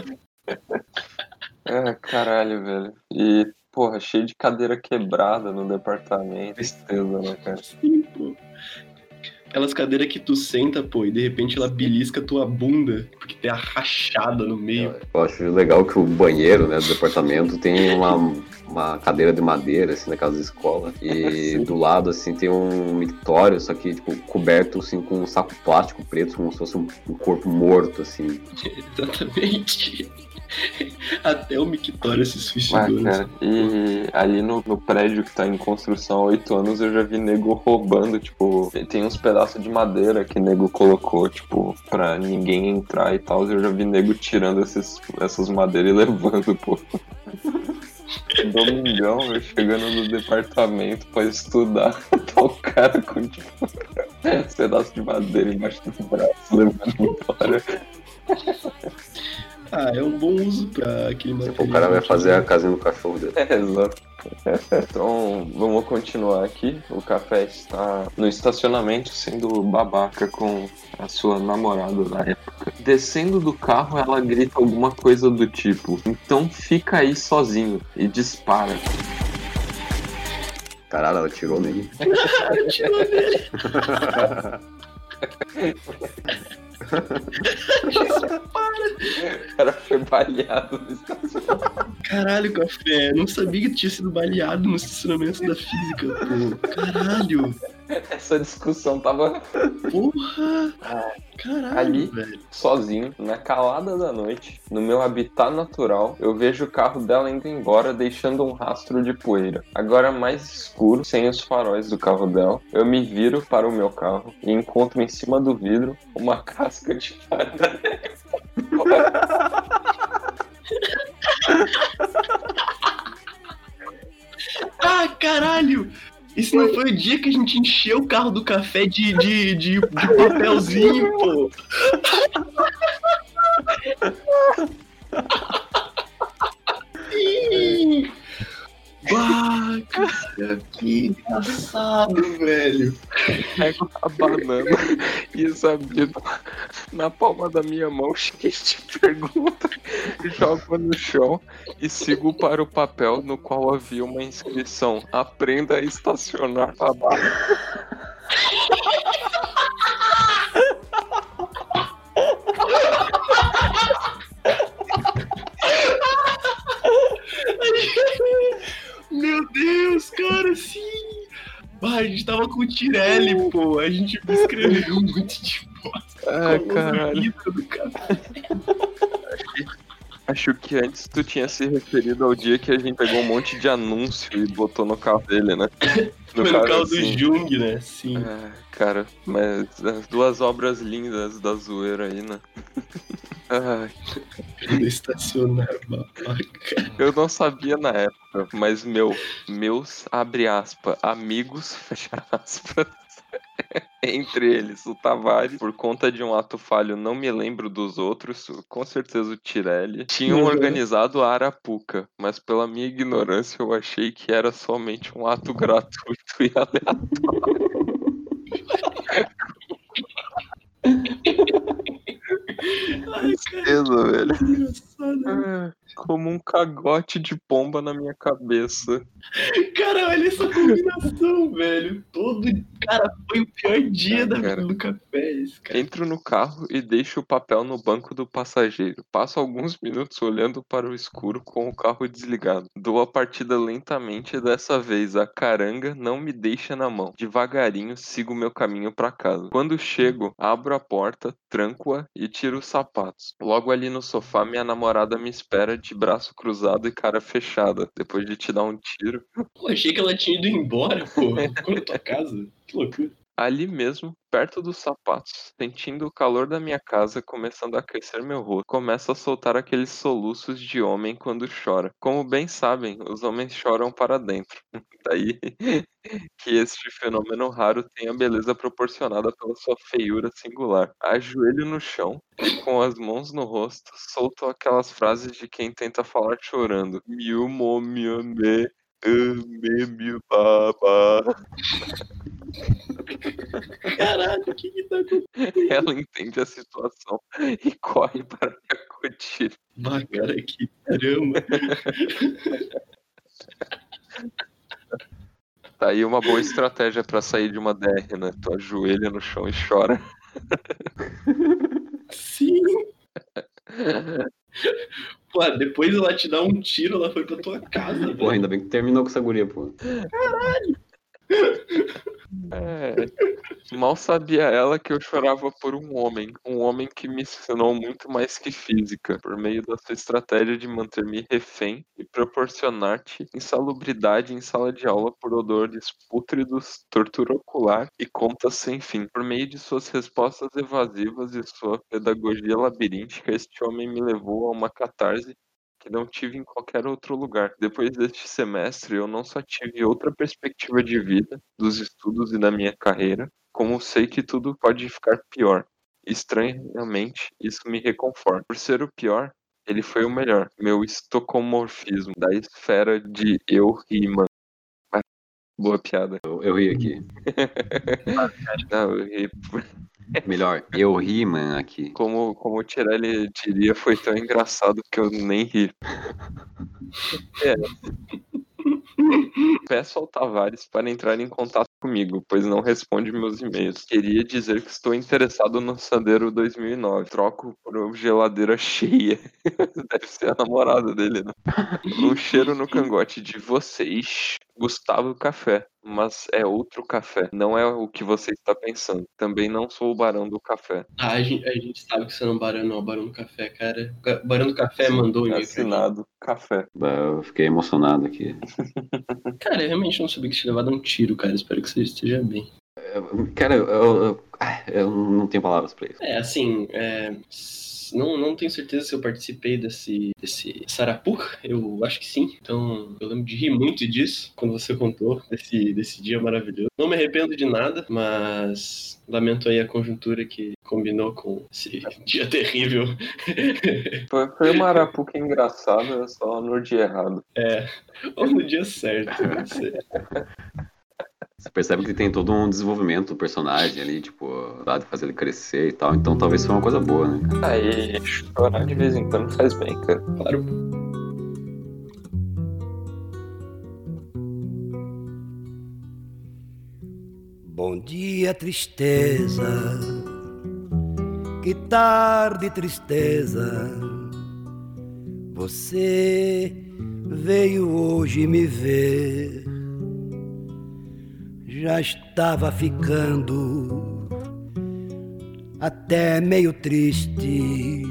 É, caralho, velho. E, porra, cheio de cadeira quebrada no departamento. Tristeza, né, cara? Sim. Aquelas cadeiras que tu senta, pô, e de repente ela belisca tua bunda, porque tem a rachada no meio. Eu acho legal que o banheiro, né, do departamento tem uma, uma cadeira de madeira, assim, naquelas escolas. E do lado, assim, tem um mictório, só que, tipo, coberto, assim, com um saco plástico preto, como se fosse um, um corpo morto, assim. Exatamente. Até o Mictório se Ah, suicidou. né? cara, e ali no, no prédio que tá em construção há oito anos eu já vi nego roubando, tipo, tem uns pedaços de madeira que nego colocou, tipo, pra ninguém entrar e tal. Eu já vi nego tirando esses, essas madeiras e levando, pô. Domingão, eu chegando no departamento pra estudar, tá o cara com, tipo, pedaço de madeira embaixo do braço, levando embora. Ah, é um bom uso pra aquele material. Tipo, o cara vai fazer a casinha do cachorro dele. É, exato. Então, vamos continuar aqui. O café está no estacionamento sendo babaca com a sua namorada na época. Descendo do carro, ela grita alguma coisa do tipo: Então fica aí sozinho e dispara. Caralho, ela tirou nele. Tirou dele. O cara foi baleado no estacionamento. Caralho, café. Eu não sabia que tinha sido baleado no estacionamento da física, pô. Caralho. Essa discussão tava Porra. Caralho, Ali. velho. sozinho, na calada da noite, no meu habitat natural, eu vejo o carro dela indo embora, deixando um rastro de poeira. Agora mais escuro, sem os faróis do carro dela, eu me viro para o meu carro e encontro em cima do vidro uma casca de farda. Ah, caralho. Esse não foi o dia que a gente encheu o carro do café de, de, de, de papelzinho, pô. Ih. Cara, que engraçado, velho. Pego a banana e examino na palma da minha mão, cheio de pergunta, jogo no chão e sigo para o papel no qual havia uma inscrição: Aprenda a estacionar abaixo. Meu Deus, cara, sim. A gente tava com o Tirelli, pô. A gente escreveu muito de bosta. Ah, caralho. do café. Acho que antes tu tinha se referido ao dia que a gente pegou um monte de anúncio e botou no carro dele, né? Foi no carro do assim. Jung, né? Sim. É, cara, mas as duas obras lindas da zoeira aí, né? Ai, estacionar babaca. eu não sabia na época, mas meu, meus, abre aspas, amigos, fecha aspas, Entre eles, o Tavares, por conta de um ato falho, não me lembro dos outros, com certeza o Tirelli. Tinham Uhum. organizado a Arapuca, mas pela minha ignorância eu achei que era somente um ato gratuito e aleatório. Ai, velho. Ah, Como um cagote de pomba na minha cabeça. Cara, olha essa combinação, velho. Todo. Cara, foi o pior dia da Cara. vida do café, esse cara. Entro no carro e deixo o papel no banco do passageiro. Passo alguns minutos olhando para o escuro com o carro desligado. Dou a partida lentamente e dessa vez a caranga não me deixa na mão. Devagarinho sigo meu caminho para casa. Quando chego, abro a porta, tranco-a e tiro os sapatos. Logo ali no sofá, minha namorada me espera de braço cruzado e cara fechada. Depois de te dar um tiro, Pô, achei que ela tinha ido embora, pô. Ficou na tua casa. Que loucura. Ali mesmo, perto dos sapatos, sentindo o calor da minha casa começando a aquecer meu rosto, começo a soltar aqueles soluços de homem quando chora. Como bem sabem, os homens choram para dentro. Daí que este fenômeno raro tem a beleza proporcionada pela sua feiura singular. Ajoelho no chão, com as mãos no rosto, solto aquelas frases de quem tenta falar chorando. Miu mo miu me, ame miu baba. Caralho, o que que tá acontecendo? Ela entende a situação e corre para me acudir. Ah, cara, que caramba. Tá aí uma boa estratégia pra sair de uma DR, né? Tu ajoelha no chão e chora. Sim. Pô, depois ela te dá um tiro, ela foi pra tua casa, velho. ainda bem que terminou com essa guria, pô. É. Mal sabia ela que eu chorava por um homem. Um homem que me ensinou muito mais que física, por meio da sua estratégia de manter-me refém e proporcionar-te insalubridade em sala de aula por odores pútridos, tortura ocular e contas sem fim. Por meio de suas respostas evasivas e sua pedagogia labiríntica, este homem me levou a uma catarse que não tive em qualquer outro lugar. Depois deste semestre, eu não só tive outra perspectiva de vida, dos estudos e da minha carreira, como sei que tudo pode ficar pior. Estranhamente, isso me reconforta. Por ser o pior, ele foi o melhor. Meu estocomorfismo da esfera de eu rima. Boa piada. Eu, eu ri aqui. Não, eu ri. Melhor, eu ri, mano, aqui. Como, como o Tirelli diria, foi tão engraçado que eu nem ri. É. Peço ao Tavares para entrar em contato comigo, pois não responde meus e-mails. Queria dizer que estou interessado no Sandero 2009. Troco por uma geladeira cheia. Deve ser a namorada dele, né? Um cheiro no cangote de vocês, Gustavo Café. Mas é outro café, não é o que você está pensando. Também não sou o barão do café. Ah, a gente, a gente sabe que você não é um barão, não. O barão do café, cara. O barão do café mandou um. Assinado café. Bah, Eu fiquei emocionado aqui. Cara, eu realmente não sabia que tinha levado um tiro, cara. Espero que você esteja bem. Cara, eu, eu, eu- eu não tenho palavras pra isso. É, assim, é, não, não tenho certeza se eu participei desse, desse eu acho que sim. Então, eu lembro de rir muito disso quando você contou desse, desse dia maravilhoso. Não me arrependo de nada, mas lamento aí a conjuntura que combinou com esse dia terrível. Foi, foi uma arapuca engraçada, só no dia errado. Ou no dia certo, não sei. Você percebe que tem todo um desenvolvimento do personagem ali, tipo, lá de fazer ele crescer e tal. Então talvez foi uma coisa boa, né? Aí, chorar de vez em quando faz bem, cara. Claro. Bom dia, tristeza. Que tarde, tristeza. Você veio hoje me ver. Já estava ficando até meio triste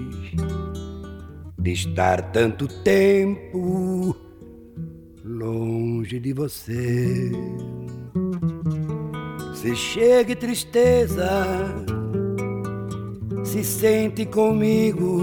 de estar tanto tempo longe de você. Se chegue tristeza, se sente comigo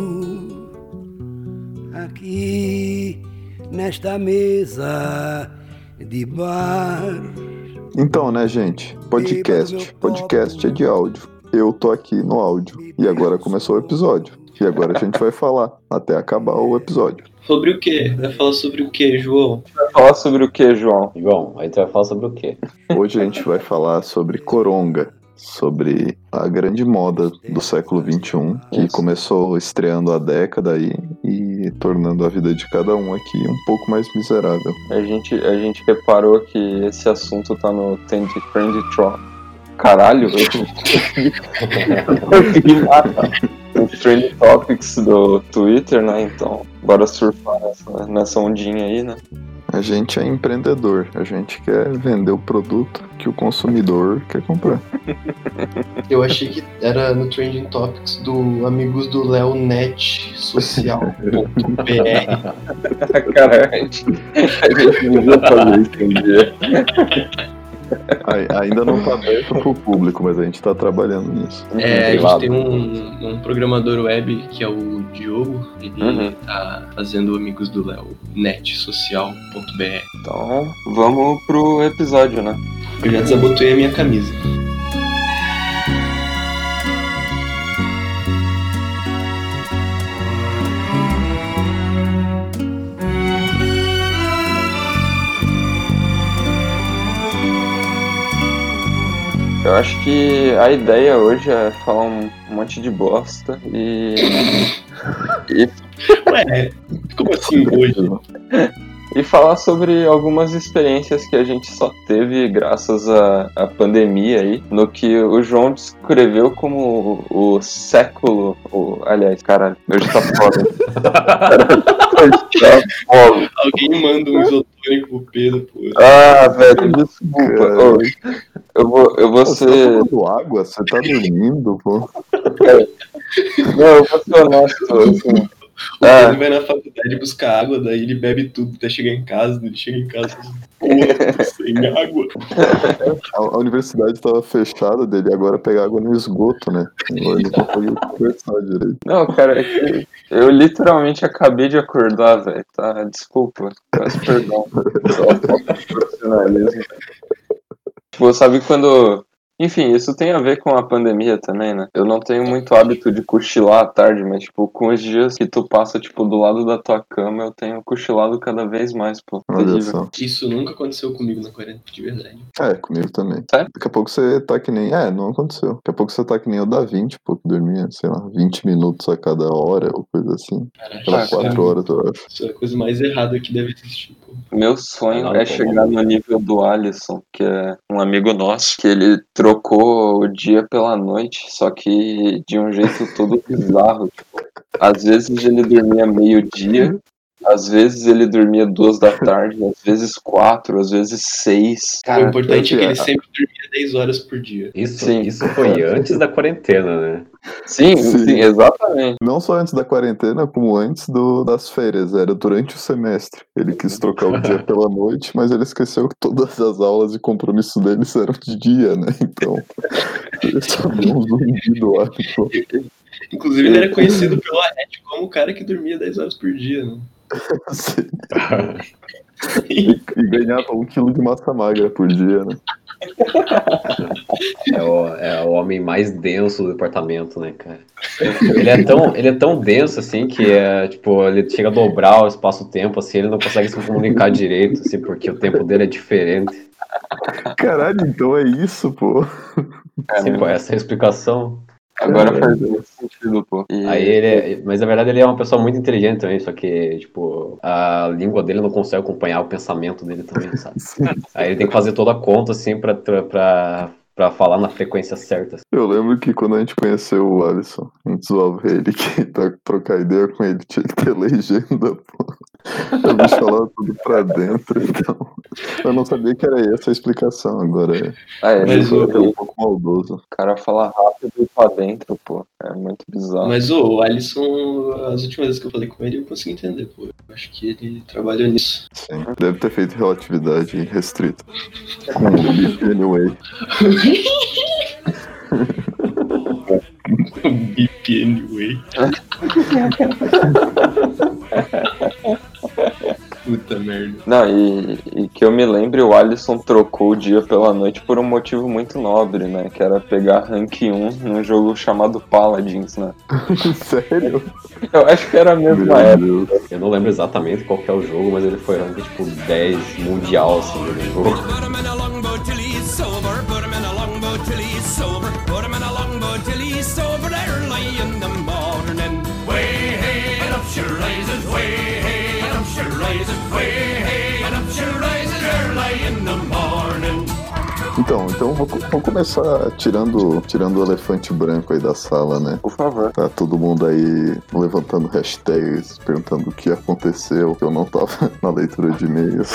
aqui nesta mesa de bar. Então, né, gente? Podcast. Podcast é de áudio. Eu tô aqui no áudio. E agora começou o episódio. E agora a gente vai falar até acabar o episódio. Sobre o quê? Vai falar sobre o quê, João? Vai falar sobre o que, João? João, aí tu vai falar sobre o quê? Hoje a gente vai falar sobre coronga, sobre a grande moda do século XXI, que começou estreando a década aí e tornando a vida de cada um aqui um pouco mais miserável. A gente, a gente reparou que esse assunto tá no Trend, trend Tro... Caralho, eu consegui nada. Os Trend Topics do Twitter, né? Então, bora surfar nessa, nessa ondinha aí, né? A gente é empreendedor, a gente quer vender o produto que o consumidor quer comprar. Eu achei que era no Trending Topics do Amigos do Léo Net Social.br. Cara, a gente, a gente devia fazer isso um dia. Ai- Ainda não tá aberto pro público, mas a gente tá trabalhando nisso. É, a gente tem um, um programador web que é o Diogo, ele Uhum. tá fazendo Amigos do Léo Net Social.br. Então, vamos pro episódio, né? Eu já desabotoei a minha camisa. Eu acho que a ideia hoje é falar um monte de bosta e. e, Ué, como assim hoje? e falar sobre algumas experiências que a gente só teve graças à, à pandemia aí, no que o João descreveu como o, o século. O, aliás, caralho, hoje tá foda. Hoje tá foda. Alguém manda um isotônico pro Pedro, pô. Ah, velho, desculpa. Cara. Ô, eu vou, eu vou Pô, Você ser. tá tomando água? Você tá dormindo, pô? Não, eu vou ser honesto. Assim, O Ah. Pedro vai na faculdade buscar água, daí ele bebe tudo até chegar em casa, ele chega em casa porra, sem água. A, a universidade tava fechada dele, agora pegar água no esgoto, né? Agora ele não consegue conversar direito. Não, cara, é que eu literalmente acabei de acordar, velho. Tá? Desculpa. Peço perdão. Só falta de profissionalismo. Tipo, sabe quando. Enfim, isso tem a ver com a pandemia também, né? Eu não tenho muito hábito de cochilar à tarde, mas, tipo, com os dias que tu passa, tipo, do lado da tua cama, eu tenho cochilado cada vez mais, pô. Olha Terrível. só. Isso nunca aconteceu comigo na quarentena, de verdade. É, comigo também. Sério? Daqui a pouco você tá que nem. É, não aconteceu. Daqui a pouco você tá que nem o da 20, pô, que dormia, sei lá, 20 minutos a cada hora ou coisa assim. Caralho, Pelas Ah, cara. 4 horas, eu acho. Isso é a coisa mais errada que deve existir, pô. Meu sonho Não, é não, chegar no nível do Alisson, que é um amigo nosso, que ele trocou o dia pela noite, só que de um jeito todo bizarro. Tipo, às vezes ele dormia meio-dia, às vezes ele dormia duas da tarde, às vezes quatro, às vezes seis. o Cara, importante é que ele sempre dormia 10 horas por dia. Isso, Sim. isso foi antes da quarentena, né? Sim, Sim. sim, exatamente. Não só antes da quarentena, como antes do, das férias. Era durante o semestre. Ele quis trocar o dia pela noite, mas ele esqueceu que todas as aulas e compromisso deles eram de dia, né? Então, ele só deu um zumbido lá. Tipo, Inclusive, ele era conhecido pela rede como o cara que dormia 10 horas por dia, né? assim, e, e ganhava um quilo de massa magra por dia, né? É o, é o homem mais denso do departamento, né, cara? Ele é tão, ele é tão denso, assim, que é, tipo, ele chega a dobrar o espaço-tempo, assim, ele não consegue se comunicar direito, assim, porque o tempo dele é diferente. Caralho, então é isso, pô. Assim, pô, essa é a explicação. Agora faz muito sentido, pô. E- Aí ele é, mas na verdade ele é uma pessoa muito inteligente também, só que, tipo, a língua dele não consegue acompanhar o pensamento dele também, sabe? Aí ele tem que fazer toda a conta, assim, pra, pra, pra falar na frequência certa. Eu lembro que quando a gente conheceu o Alisson, a gente zoava ele que pra trocar ideia com ele tinha que ter legenda, pô. O bicho falava tudo pra dentro, então. Eu não sabia que era essa a explicação, agora é. Ah, é, Mas o o- é um pouco maldoso. o cara fala rápido e pra dentro, pô. É muito bizarro. Mas ô, o Alisson, as últimas vezes que eu falei com ele, eu consegui entender, pô. Eu acho que ele trabalhou nisso. Sim. Deve ter feito relatividade restrita. Com o Bip Anyway. Bip anyway. Puta merda. Não, e, e que eu me lembre, o Alisson trocou o dia pela noite por um motivo muito nobre, né? Que era pegar rank 1 num jogo chamado Paladins, né? Sério? Eu acho que era a mesma Meu época. Deus. Eu não lembro exatamente qual que é o jogo, mas ele foi rank tipo 10 mundial, assim, do jogo. Então, vou, vou começar tirando, tirando o elefante branco aí da sala, né? Por favor. Tá todo mundo aí levantando hashtags, perguntando o que aconteceu, que eu não tava na leitura de e-mails.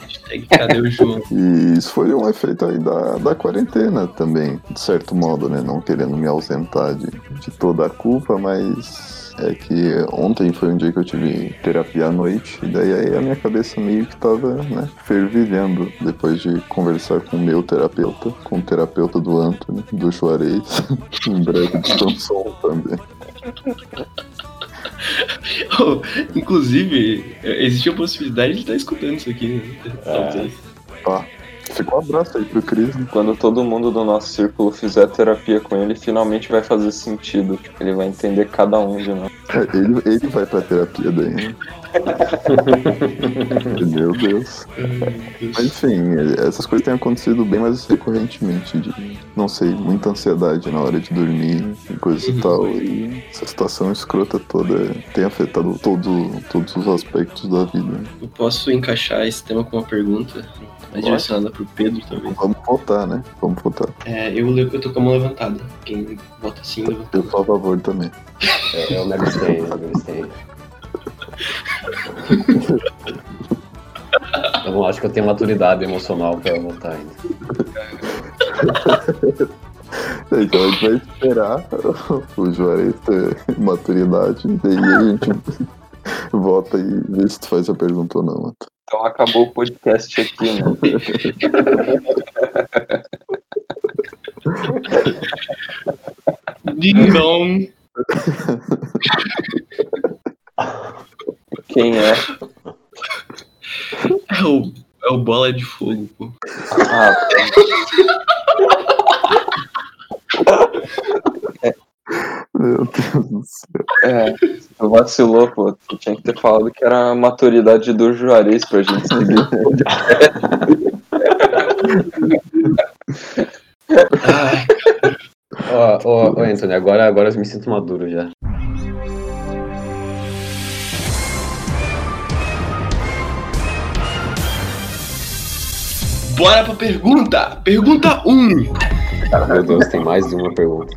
Hashtag cadê o João? E isso foi um efeito aí da, da quarentena também, de certo modo, né? Não querendo me ausentar de, de toda a culpa, mas é que ontem foi um dia que eu tive terapia à noite, e daí aí a minha cabeça meio que tava, né, fervilhando depois de conversar com o meu terapeuta, com o terapeuta do Anthony, do Juarez, em breve de Samson também. Oh, inclusive, existe a possibilidade de estar escutando isso aqui, né? Talvez. Tá. Fica um abraço aí pro Cris, né? Quando todo mundo do nosso círculo fizer terapia com ele, finalmente vai fazer sentido. Ele vai entender cada um de nós. Ele, ele vai pra terapia daí, né? Meu Deus. Mas enfim, essas coisas têm acontecido bem mais recorrentemente. De, não sei, muita ansiedade na hora de dormir e coisa e tal. E essa situação escrota toda tem afetado todo, todos os aspectos da vida. Eu posso encaixar esse tema com uma pergunta, mais direcionada pro Pedro, talvez. Vamos votar, né? Vamos votar. É, eu, eu tô com a mão levantada. Quem vota sim, levanta. Eu sou a favor também. É, eu me abstenho, eu me. Eu não acho que eu tenho maturidade emocional pra votar ainda. Então a gente vai esperar o Juarez ter maturidade. E daí a gente vota e vê se tu faz a pergunta ou não. Mato. Então acabou o podcast aqui, né? Ding dong! Quem é? É o, é o bola de fogo, pô. Ah, Meu Deus do céu. é. Tu vacilou, pô. Tu tinha que ter falado que era a maturidade do Juarez pra gente seguir. Ai, Ó, ó, ó, Anthony, agora, agora eu me sinto maduro já. bora pra pergunta! Pergunta 1! Meu Deus, tem mais de uma pergunta.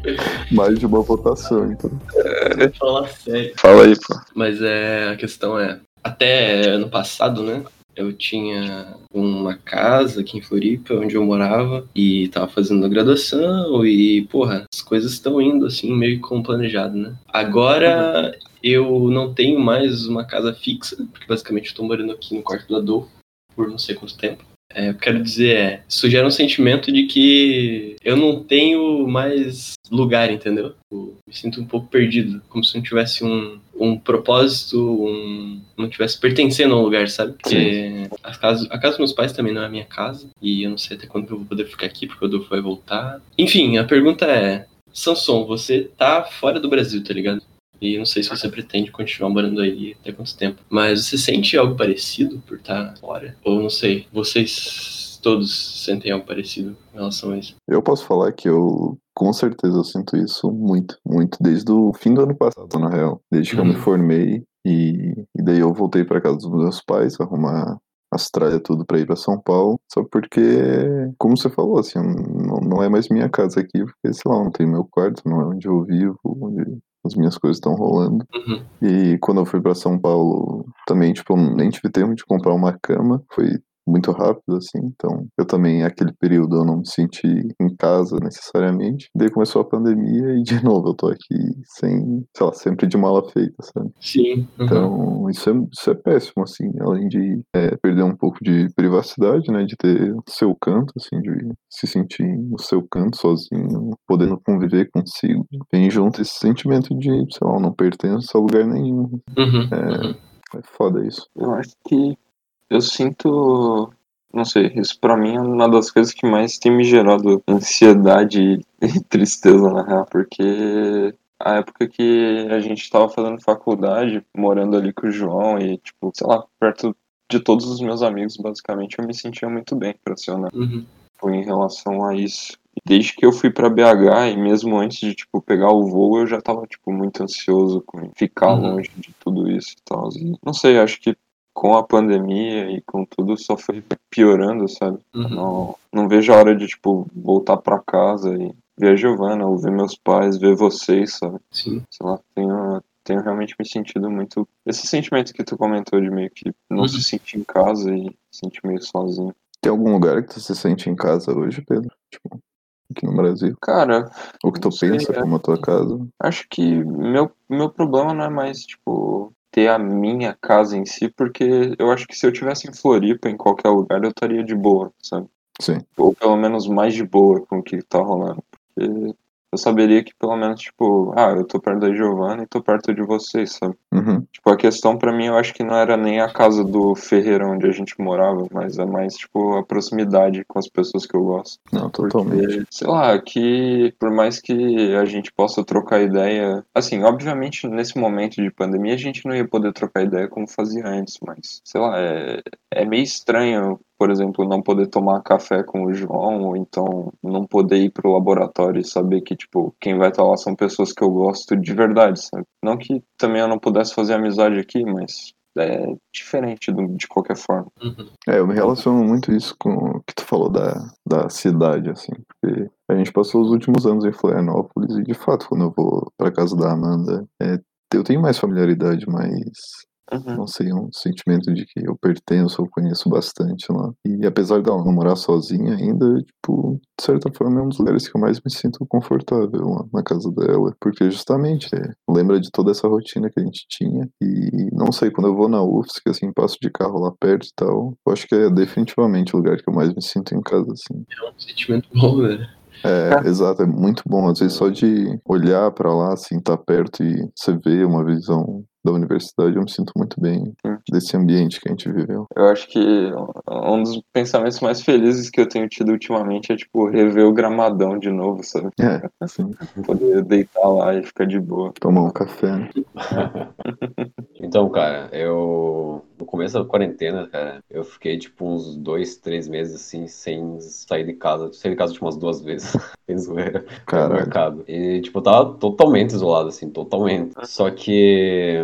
Mais de uma votação, então. Vou falar sério. Fala aí, pô. Mas é, a questão é, até ano passado, né? Eu tinha uma casa aqui em Floripa, onde eu morava, e tava fazendo a graduação, e, porra, as coisas estão indo assim, meio que como planejado, né? Agora eu não tenho mais uma casa fixa, porque basicamente eu tô morando aqui no quarto do Adolfo por não sei quanto tempo. É, eu quero dizer, é, isso gera um sentimento de que eu não tenho mais lugar, entendeu? Eu me sinto um pouco perdido, como se não tivesse um, um propósito, um, não tivesse pertencendo a um lugar, sabe? Porque a casa, a casa dos meus pais também não é a minha casa, e eu não sei até quando eu vou poder ficar aqui, porque o Adolfo vai voltar. Enfim, a pergunta é, Samson, você tá fora do Brasil, tá ligado? E não sei se você pretende continuar morando aí até quanto tempo. Mas você sente algo parecido por estar fora? Ou não sei, vocês todos sentem algo parecido em relação a isso? Eu posso falar que eu, com certeza, eu sinto isso muito, muito, desde o fim do ano passado, na real. Desde que eu me Uhum. formei e, e daí eu voltei pra casa dos meus pais, arrumar as tralhas tudo pra ir pra São Paulo. Só porque, como você falou, assim, não, não é mais minha casa aqui, porque, sei lá, não tem meu quarto, não é onde eu vivo, onde as minhas coisas estão rolando. Uhum. E quando eu fui pra São Paulo, também, tipo, eu nem tive tempo de comprar uma cama. Foi muito rápido, assim. Então, eu também, aquele período, eu não me senti em casa necessariamente. Daí começou a pandemia e, de novo, eu tô aqui sem, sei lá, sempre de mala feita, sabe? Sim. uhum. Então, isso é, isso é péssimo, assim. Além de é, perder um pouco de privacidade, né? De ter o seu canto, assim, de se sentir no seu canto, sozinho, podendo conviver consigo. Vem junto esse sentimento de, sei lá, eu não pertenço a lugar nenhum. Uhum, É, uhum. É foda isso. Eu acho que eu sinto. Não sei, isso pra mim é uma das coisas que mais tem me gerado ansiedade e tristeza, na real, porque a época que a gente tava fazendo faculdade, morando ali com o João e, tipo, sei lá, perto de todos os meus amigos, basicamente, eu me sentia muito bem, pra ser honesto, Uhum. tipo, em relação a isso. E Desde que eu fui pra BH, e mesmo antes de, tipo, pegar o voo, eu já tava, tipo, muito ansioso com ficar Uhum. longe de tudo isso e tal. E, não sei, acho que com a pandemia e com tudo só foi piorando, sabe? Uhum. Não, não vejo a hora de, tipo, voltar pra casa e ver a Giovana, ou ver meus pais, ver vocês, sabe? Sim. Sei lá, tenho, tenho realmente me sentido muito. Esse sentimento que tu comentou de meio que não Uhum. se sentir em casa e se sentir meio sozinho. Tem algum lugar que tu se sente em casa hoje, Pedro? Tipo, aqui no Brasil? Cara, Ou que tu sei, pensa é. como a tua casa? acho que meu, meu problema não é mais, tipo, ter a minha casa em si, porque eu acho que se eu tivesse em Floripa, em qualquer lugar, eu estaria de boa, sabe? Sim. ou pelo menos mais de boa com o que tá rolando. Porque eu saberia que pelo menos, tipo, ah, eu tô perto da Giovanna e tô perto de vocês, sabe? Uhum. Tipo, a questão pra mim eu acho que não era nem a casa do Ferreira onde a gente morava, mas é mais, tipo, a proximidade com as pessoas que eu gosto. Não, totalmente. Porque, sei lá, que por mais que a gente possa trocar ideia. Assim, obviamente nesse momento de pandemia a gente não ia poder trocar ideia como fazia antes, mas, sei lá, é, é meio estranho, por exemplo, não poder tomar café com o João, ou então não poder ir pro laboratório e saber que, tipo, quem vai estar lá são pessoas que eu gosto de verdade, sabe? Não que também eu não pudesse fazer amizade aqui, mas. É diferente do- de qualquer forma. Uhum. É, eu me relaciono muito isso com o que tu falou da, da cidade, assim, porque a gente passou os últimos anos em Florianópolis e, de fato, quando eu vou pra casa da Amanda, é, eu tenho mais familiaridade, mas Uhum. não sei, um sentimento de que eu pertenço, eu conheço bastante lá. E apesar dela não morar sozinha ainda, tipo, de certa forma é um dos lugares que eu mais me sinto confortável lá na casa dela, porque justamente é, lembra de toda essa rotina que a gente tinha. E não sei, quando eu vou na UFSC, assim, passo de carro lá perto e tal, eu acho que é definitivamente o lugar que eu mais me sinto em casa, assim. É um sentimento bom, né? É, exato, é muito bom. Às vezes só de olhar pra lá, assim, tá perto e você vê uma visão da universidade, eu me sinto muito bem Sim. desse ambiente que a gente viveu. Eu acho que um dos pensamentos mais felizes que eu tenho tido ultimamente é, tipo, rever o gramadão de novo, sabe? É, assim, Poder deitar lá e ficar de boa. tomar um café. né? Então, cara, eu. No começo da quarentena, cara, eu fiquei tipo uns dois, três meses assim, sem sair de casa. Saí de casa tipo umas duas vezes. Sem zoeira. no Caralho. mercado. E, tipo, eu tava totalmente isolado, assim, totalmente. Só que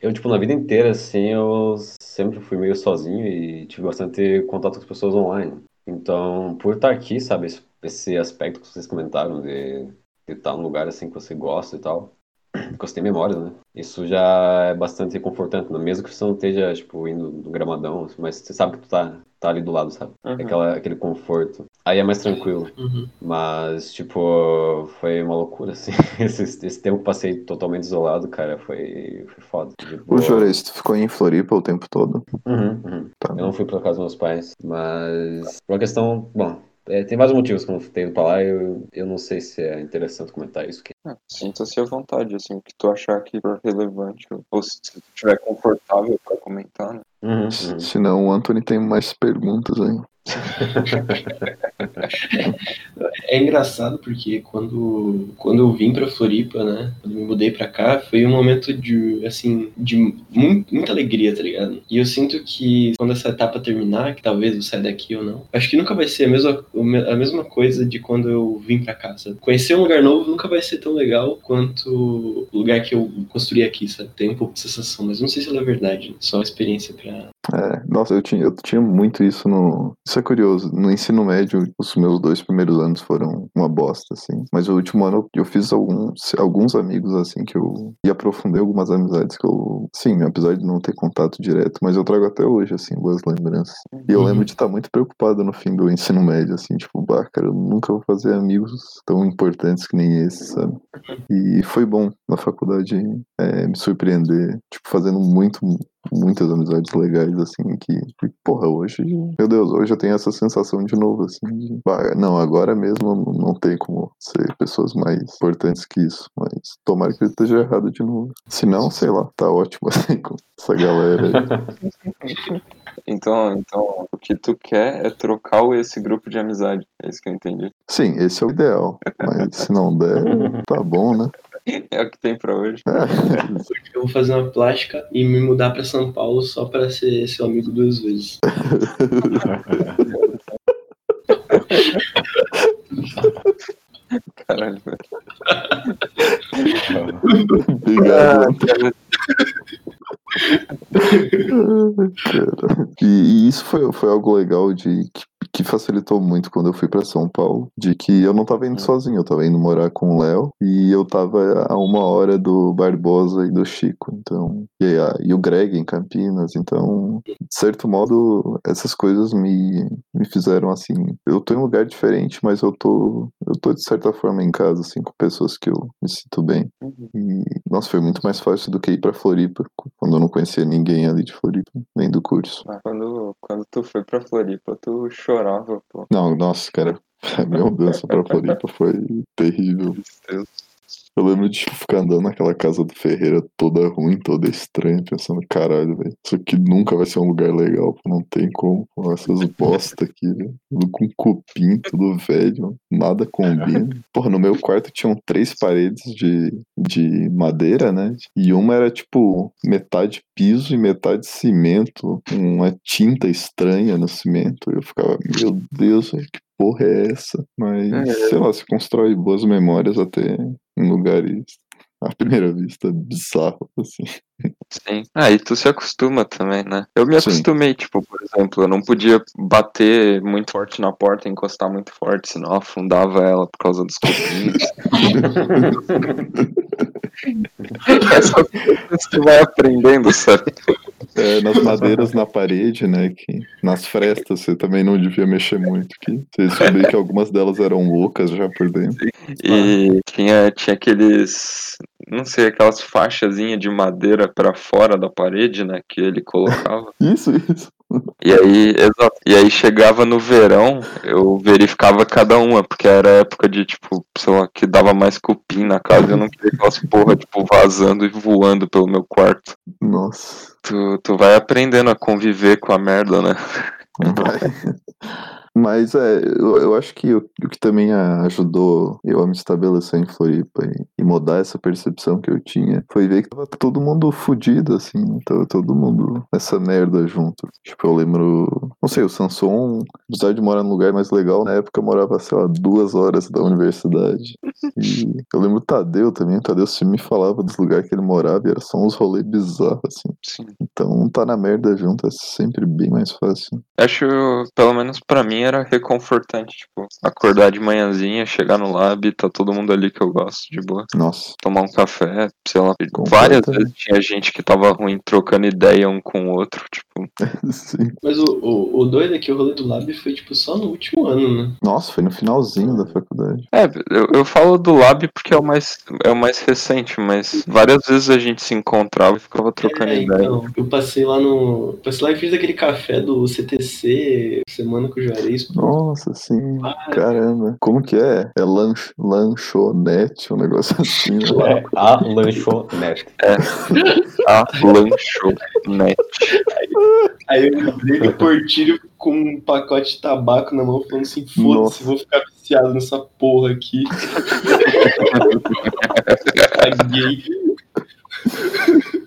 eu, tipo, na vida inteira, assim, eu sempre fui meio sozinho e tive bastante contato com as pessoas online. Então, por estar aqui, sabe, esse, esse aspecto que vocês comentaram de, de estar num lugar assim que você gosta e tal, que você tem memórias, né? Isso já é bastante confortante, né? mesmo que você não esteja, tipo, indo no gramadão, mas você sabe que tu tá, tá ali do lado, sabe? Uhum. Aquela, aquele conforto. Aí é mais tranquilo. Uhum. Mas, tipo, foi uma loucura, assim. Esse, esse tempo que passei totalmente isolado, cara, foi, foi foda. O Juarez, tu ficou em Floripa o tempo todo? Uhum, uhum. Tá. Eu não fui pra casa dos meus pais, mas por uma questão, bom, é, tem vários motivos que eu não ter ido pra lá e eu, eu não sei se é interessante comentar isso. aqui. Ah, Sinta-se à vontade, assim, o que tu achar que for relevante. Ou se tu estiver confortável pra comentar, né? Uhum, uhum. Se não, o Anthony tem mais perguntas aí. É engraçado porque quando, quando eu vim pra Floripa, né? Quando eu me mudei pra cá, foi um momento de, assim, de mu- muita alegria, tá ligado? E eu sinto que quando essa etapa terminar, que talvez eu saia daqui ou não, acho que nunca vai ser a mesma, a mesma coisa de quando eu vim pra cá, sabe? Conhecer um lugar novo nunca vai ser tão legal quanto o lugar que eu construí aqui, sabe? Tem um pouco de sensação, mas não sei se ela é verdade, né? só experiência pra. É, nossa, eu tinha, eu tinha muito isso no. Isso é curioso. No ensino médio, os meus dois primeiros anos foram uma bosta, assim. Mas o último ano eu fiz alguns, alguns amigos, assim, que eu. E aprofundei algumas amizades que eu. Sim, apesar de não ter contato direto, mas eu trago até hoje, assim, boas lembranças. E eu Uhum. lembro de estar muito preocupado no fim do ensino médio, assim, tipo, bah, cara, eu nunca vou fazer amigos tão importantes que nem esse, sabe? E foi bom na faculdade é, me surpreender, tipo, fazendo muito, muitas amizades legais, assim, que porra, hoje, meu Deus, hoje eu tenho essa sensação de novo, assim, de, "Ah, não, agora mesmo não- tem como ser pessoas mais importantes que isso, mas tomara que ele esteja errado de novo. Se não, sei lá, tá ótimo assim com essa galera aí. Então, então, o que tu quer é trocar esse grupo de amizade. É isso que eu entendi. Sim, esse é o ideal, mas se não der, tá bom, né? É o que tem pra hoje. É. Eu vou fazer uma plástica e me mudar pra São Paulo só pra ser seu amigo duas vezes. Caralho, velho. Obrigado. cara, Cara. E, e isso foi, foi algo legal de que, que facilitou muito quando eu fui pra São Paulo, de que eu não tava indo sozinho, eu tava indo morar com o Léo e eu tava a uma hora do Barbosa e do Chico, então e, a- e o Greg em Campinas, então de certo modo essas coisas me, me fizeram assim, eu tô em um lugar diferente, mas eu tô eu tô de certa forma em casa assim com pessoas que eu me sinto bem. E nossa, foi muito mais fácil do que ir pra Floripa, quando eu não conhecia ninguém ali de Floripa, nem do curso. mas quando, quando tu foi pra Floripa, tu chorava, pô. Não, nossa, cara, meu Deus, pra Floripa foi terrível. Tristeza. Eu lembro de tipo, ficar andando naquela casa do Ferreira toda ruim, toda estranha, pensando, caralho, velho, isso aqui nunca vai ser um lugar legal, pô, não tem como, pô, essas bosta aqui, tudo com cupim, tudo velho, nada combina. Porra, no meu quarto tinham três paredes de, de madeira, né, e uma era, tipo, metade piso e metade cimento, uma tinta estranha no cimento, eu ficava, meu Deus, velho, que porra é essa? Mas, É. sei lá, se constrói boas memórias até em lugares à primeira vista bizarros, assim. Sim. Ah, e tu se acostuma também, né? Eu me Sim. acostumei, tipo, por exemplo, eu não podia bater muito forte na porta, encostar muito forte, senão eu afundava ela por causa dos copinhos. Essas coisas tu vai aprendendo, sabe? É, nas madeiras na parede, né? Que nas frestas você também não devia mexer muito. Que você descobriu que algumas delas eram loucas já por dentro. E tinha, tinha aqueles, não sei, aquelas faixazinhas de madeira pra fora da parede, né, que ele colocava. Isso, isso. E aí, exato. E aí chegava no verão, eu verificava cada uma, porque era época de, tipo, sei lá, que dava mais cupim na casa, eu não queria aquelas porra, tipo, vazando e voando pelo meu quarto. Nossa. Tu, tu vai aprendendo a conviver com a merda, né? Vai. Mas é, eu, eu acho que o, o que também ajudou eu a me estabelecer em Floripa e, e mudar essa percepção que eu tinha foi ver que tava todo mundo fudido, assim, tava todo mundo nessa merda junto. Tipo, eu lembro, não sei, o Samson, apesar de morar num lugar mais legal, na época eu morava, sei lá, duas horas da universidade. E eu lembro o Tadeu também, o Tadeu se me falava dos lugares que ele morava e era só uns rolês bizarros, assim. Sim. Então, tá na merda junto é sempre bem mais fácil. Acho, pelo menos pra mim, era reconfortante, tipo, acordar de manhãzinha, chegar no lab, tá todo mundo ali que eu gosto, de boa. Nossa. Tomar um café, sei lá. Várias vezes tinha gente que tava ruim, trocando ideia um com o outro, tipo. Sim. Mas o, o, o doido é que o rolê do Lab foi, tipo, só no último ano, né? Nossa, foi no finalzinho da faculdade. É, eu, eu falo do lab porque é o mais é o mais recente, mas várias vezes a gente se encontrava e ficava trocando É, ideia. então, eu passei lá no. Passei lá e fiz aquele café do CTC, semana com o Juarez. Pô. Nossa, sim. Caramba. Como que é? É lanch, lanchonete, um negócio assim. né? É a lanchonete. A lanchonete. Aí eu entrei no portilho com um pacote de tabaco na mão, falando assim: foda-se, vou ficar viciado nessa porra aqui. Caguei.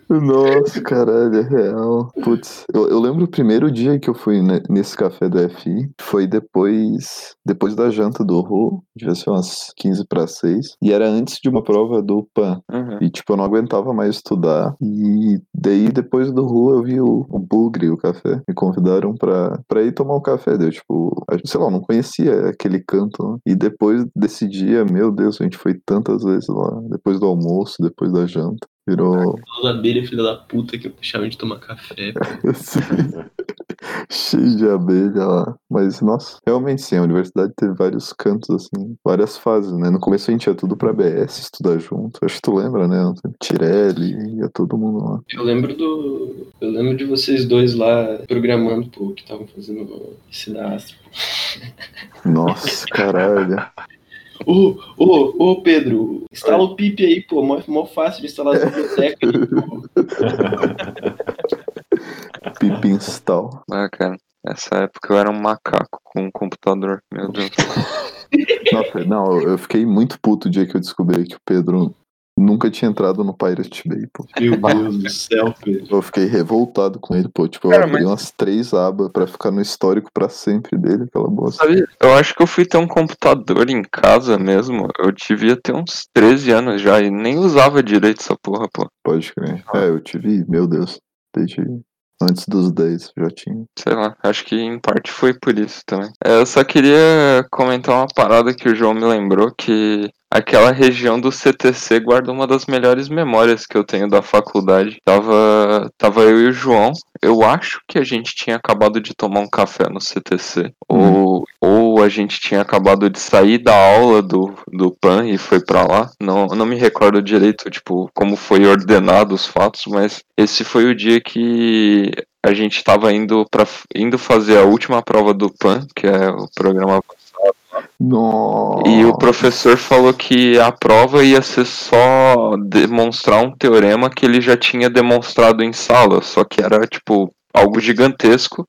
Nossa, caralho, é real. Putz, eu, eu lembro o primeiro dia que eu fui ne- nesse café da FI, foi depois depois da janta do Rô, devia ser umas 15 para 6, e era antes de uma prova do PAN. Uhum. E, tipo, eu não aguentava mais estudar. E daí, depois do Rua, eu vi o, o Bugre, o café. Me convidaram pra, pra ir tomar um café. Deu, tipo, sei lá, eu não conhecia aquele canto. né? E depois desse dia, meu Deus, a gente foi tantas vezes lá. Depois do almoço, depois da janta. Virou Falou da abelha, filha da puta, que eu deixava de tomar café. cheio de abelha lá. Mas, nossa, realmente sim, a universidade teve vários cantos, assim, várias fases, né? No começo a gente ia tudo pra BS estudar junto. Acho que tu lembra, né? Tirelli, ia todo mundo lá. Eu lembro do. Eu lembro de vocês dois lá programando, pô, que estavam fazendo esse da Astra. Nossa, caralho. Ô, ô, ô, Pedro, instala o PIP aí, pô. Mó, mó fácil de instalar as bibliotecas. aí, pô. Pip install. Ah, cara, nessa época eu era um macaco com um computador, meu Deus. Nossa, não, eu fiquei muito puto o dia que eu descobri que o Pedro nunca tinha entrado no Pirate Bay, pô. Meu Deus do céu, Pedro. Eu fiquei revoltado com ele, pô. Tipo, eu Cara, abri mas- umas três abas pra ficar no histórico pra sempre dele, aquela bosta. Sabe, eu acho que eu fui ter um computador em casa mesmo. Eu devia ter uns 13 anos já e nem usava direito essa porra, pô. Pode crer. É, eu tive, meu Deus, desde antes dos 10 já tinha. Sei lá, acho que em parte foi por isso também. É, Eu só queria comentar uma parada que o João me lembrou, que aquela região do CTC guarda uma das melhores memórias que eu tenho da faculdade. Tava, tava eu e o João, eu acho que a gente tinha acabado de tomar um café no CTC, ou, ou a gente tinha acabado de sair da aula do, do PAN e foi pra lá. Não, não me recordo direito, tipo, como foi ordenado os fatos, mas esse foi o dia que a gente estava indo para indo fazer a última prova do PAN, que é o programa Nossa. e o professor falou que a prova ia ser só demonstrar um teorema que ele já tinha demonstrado em sala, só que era tipo algo gigantesco.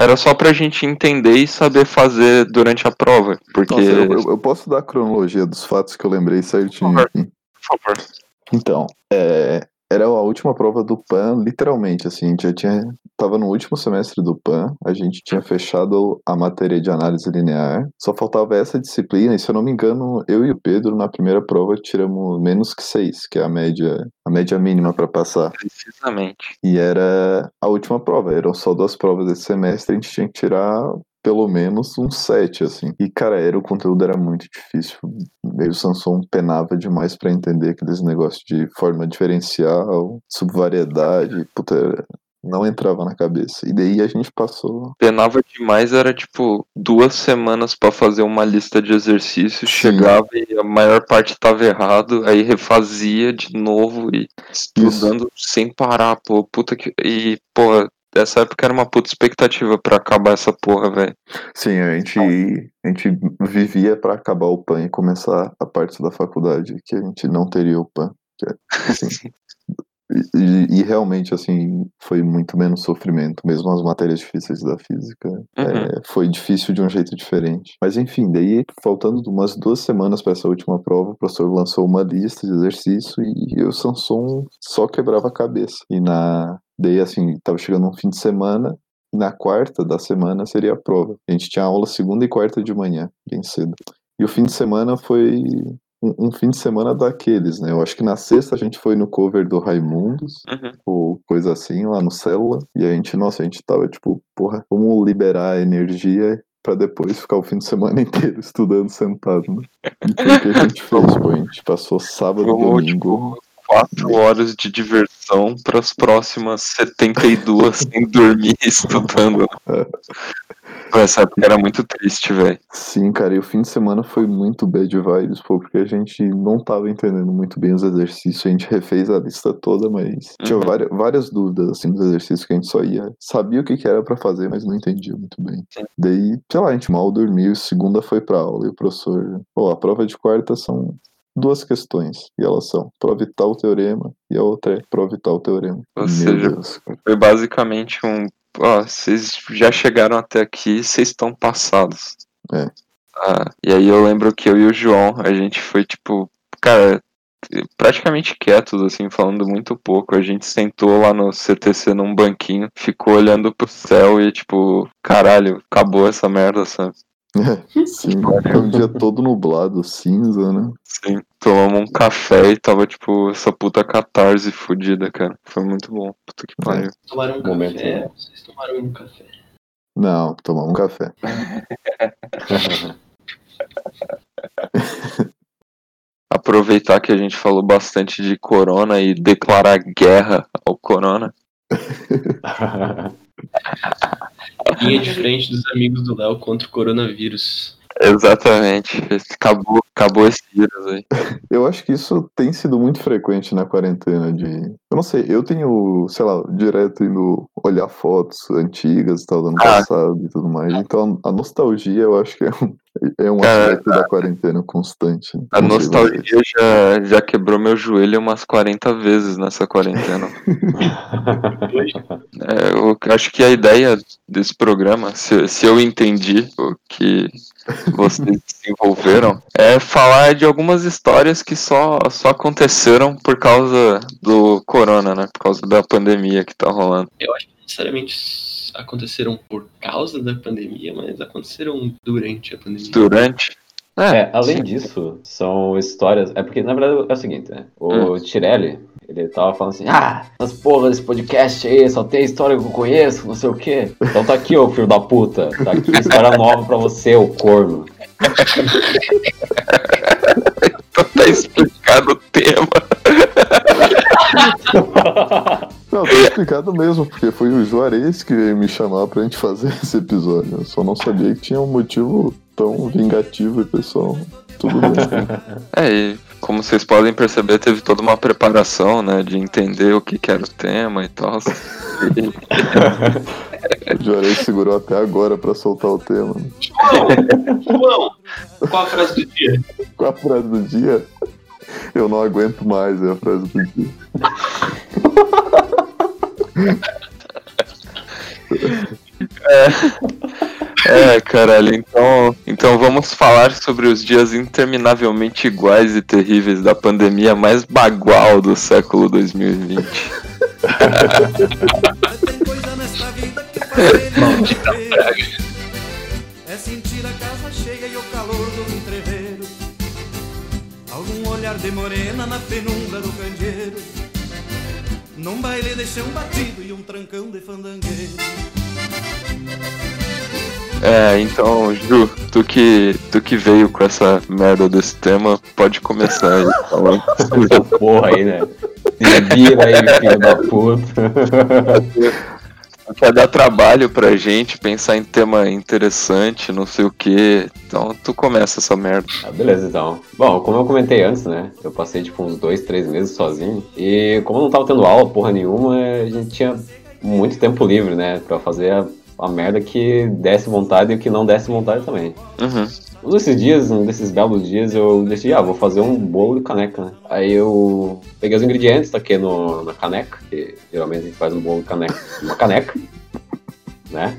Era só pra gente entender e saber fazer durante a prova, porque Nossa, eu, eu- eu posso dar a cronologia dos fatos que eu lembrei certinho Por favor. por favor. Então, é, era a última prova do PAN, literalmente, assim, a gente já tinha, tava no último semestre do PAN, a gente tinha fechado a matéria de análise linear, só faltava essa disciplina, e se eu não me engano, eu e o Pedro, na primeira prova, tiramos menos que seis, que é a média, a média mínima para passar. Precisamente. E era a última prova, eram só duas provas desse semestre, a gente tinha que tirar pelo menos um 7, assim. E, cara, era, o conteúdo era muito difícil. Meio o Samsung penava demais pra entender aqueles negócios de forma diferencial, subvariedade, puta, não entrava na cabeça. E daí a gente passou. Penava demais, era tipo duas semanas pra fazer uma lista de exercícios, Sim. chegava e a maior parte tava errado, aí refazia de novo e estudando sem parar, pô, puta que. E, pô, essa época era uma puta expectativa pra acabar essa porra, velho. Sim, a gente, a gente vivia pra acabar o PAN e começar a parte da faculdade, que a gente não teria o PAN. é, assim, E, e realmente, assim, foi muito menos sofrimento, mesmo as matérias difíceis da física. é, foi difícil de um jeito diferente. Mas enfim, daí, faltando umas duas semanas para essa última prova, o professor lançou uma lista de exercício e, o Samson só quebrava a cabeça. E na. Daí, assim, tava chegando um fim de semana. E na quarta da semana seria a prova. A gente tinha aula segunda e quarta de manhã, bem cedo. E o fim de semana foi um, um fim de semana daqueles, né? Eu acho que na sexta a gente foi no cover do Raimundos, Uhum. ou coisa assim, lá no Célula. E a gente, nossa, a gente tava tipo, porra, vamos liberar a energia pra depois ficar o fim de semana inteiro estudando sentado, né? E foi o que a gente fez, pô. A gente passou sábado e domingo. tipo, quatro horas de diversão pras próximas 72 sem dormir e estudando. Pô, Essa época era muito triste, velho. Sim, cara, e o fim de semana foi muito bad vibes, pô, porque a gente não tava entendendo muito bem os exercícios, a gente refez a lista toda, mas tinha Uhum. várias, várias dúvidas, assim, nos exercícios que a gente só ia, sabia o que que era pra fazer, mas não entendia muito bem. Sim. Daí, sei lá, a gente mal dormiu, segunda foi pra aula, e o professor, pô, a prova de quarta são duas questões, e elas são prova e tal teorema, e a outra é prova e tal teorema. Ou Meu seja, Deus. Foi basicamente um. Ó, vocês já chegaram até aqui, vocês estão passados. É. Ah, e aí eu lembro que eu e o João, a gente foi tipo, cara, praticamente quietos, assim, falando muito pouco. A gente sentou lá no CTC num banquinho, ficou olhando pro céu e tipo, caralho, acabou essa merda, sabe? É, sim, foi um dia todo nublado, cinza, né? Sim, tomamos um café e tava tipo, essa puta catarse fudida, cara. Foi muito bom. Puta que pariu. Tomaram um Momento, café? né? Vocês tomaram um café. Não, tomar um café. aproveitar que a gente falou bastante de corona e declarar guerra ao corona. Linha de frente dos amigos do Léo contra o coronavírus. Exatamente. Acabou, acabou esse vírus aí. Eu acho que isso tem sido muito frequente na quarentena de. Eu não sei, eu tenho, sei lá, direto indo olhar fotos antigas e tal do ano Ah. passado e tudo mais. Então a nostalgia eu acho que é um, é um Cara, aspecto da quarentena constante. A Não sei nostalgia já, já quebrou meu joelho umas 40 vezes nessa quarentena. É, eu acho que a ideia desse programa, se, se eu entendi o que vocês desenvolveram, é falar de algumas histórias que só, só aconteceram por causa do corona, né? Por causa da pandemia que tá rolando. Eu acho que necessariamente aconteceram por causa da pandemia, mas aconteceram durante a pandemia. Durante. É, além disso, são histórias. É porque, na verdade, é o seguinte, né? O Tirelli, ele tava falando assim: ah, as porra desse podcast aí, só tem história que eu conheço, não sei o quê. Então tá aqui, ô filho da puta. Tá aqui história nova pra você, ô corno. Então tá explicado o tema. Não, tá explicado mesmo, porque foi o Juarez que veio me chamar pra gente fazer esse episódio. Eu só não sabia que tinha um motivo tão vingativo e pessoal. Tudo bem. É, e como vocês podem perceber, teve toda uma preparação, né? De entender o que, que era o tema e tal. O Juarez segurou até agora pra soltar o tema. João, qual a frase do dia? Qual a frase do dia? Eu não aguento mais, é a frase do dia. É, caralho, então, então vamos falar sobre os dias interminavelmente iguais e terríveis da pandemia mais bagual do século 2020. Tem coisa nesta vida que faz querer É sentir a casa cheia e o calor do entreveiro Algum olhar de morena na penumbra do candeeiro Num baile de chão batido e um trancão de fandangueiro É, então, Ju, tu que, tu que veio com essa merda desse tema, pode começar aí falando sobre Essa porra aí, né? Se vira aí, filho da puta. Quer dar trabalho pra gente, pensar em tema interessante, não sei o que. Então tu começa essa merda. Ah, beleza, então. Bom, como eu comentei antes, né? Eu passei tipo uns dois, três meses sozinho. E como não tava tendo aula, porra nenhuma, a gente tinha muito tempo livre, né? Pra fazer a, a merda que desse vontade e o que não desse vontade também. Uhum. Um desses dias, um desses belos dias, eu decidi, ah, vou fazer um bolo de caneca, né? Aí eu peguei os ingredientes, taquei no, na caneca, que geralmente a gente faz um bolo de caneca, uma caneca, né?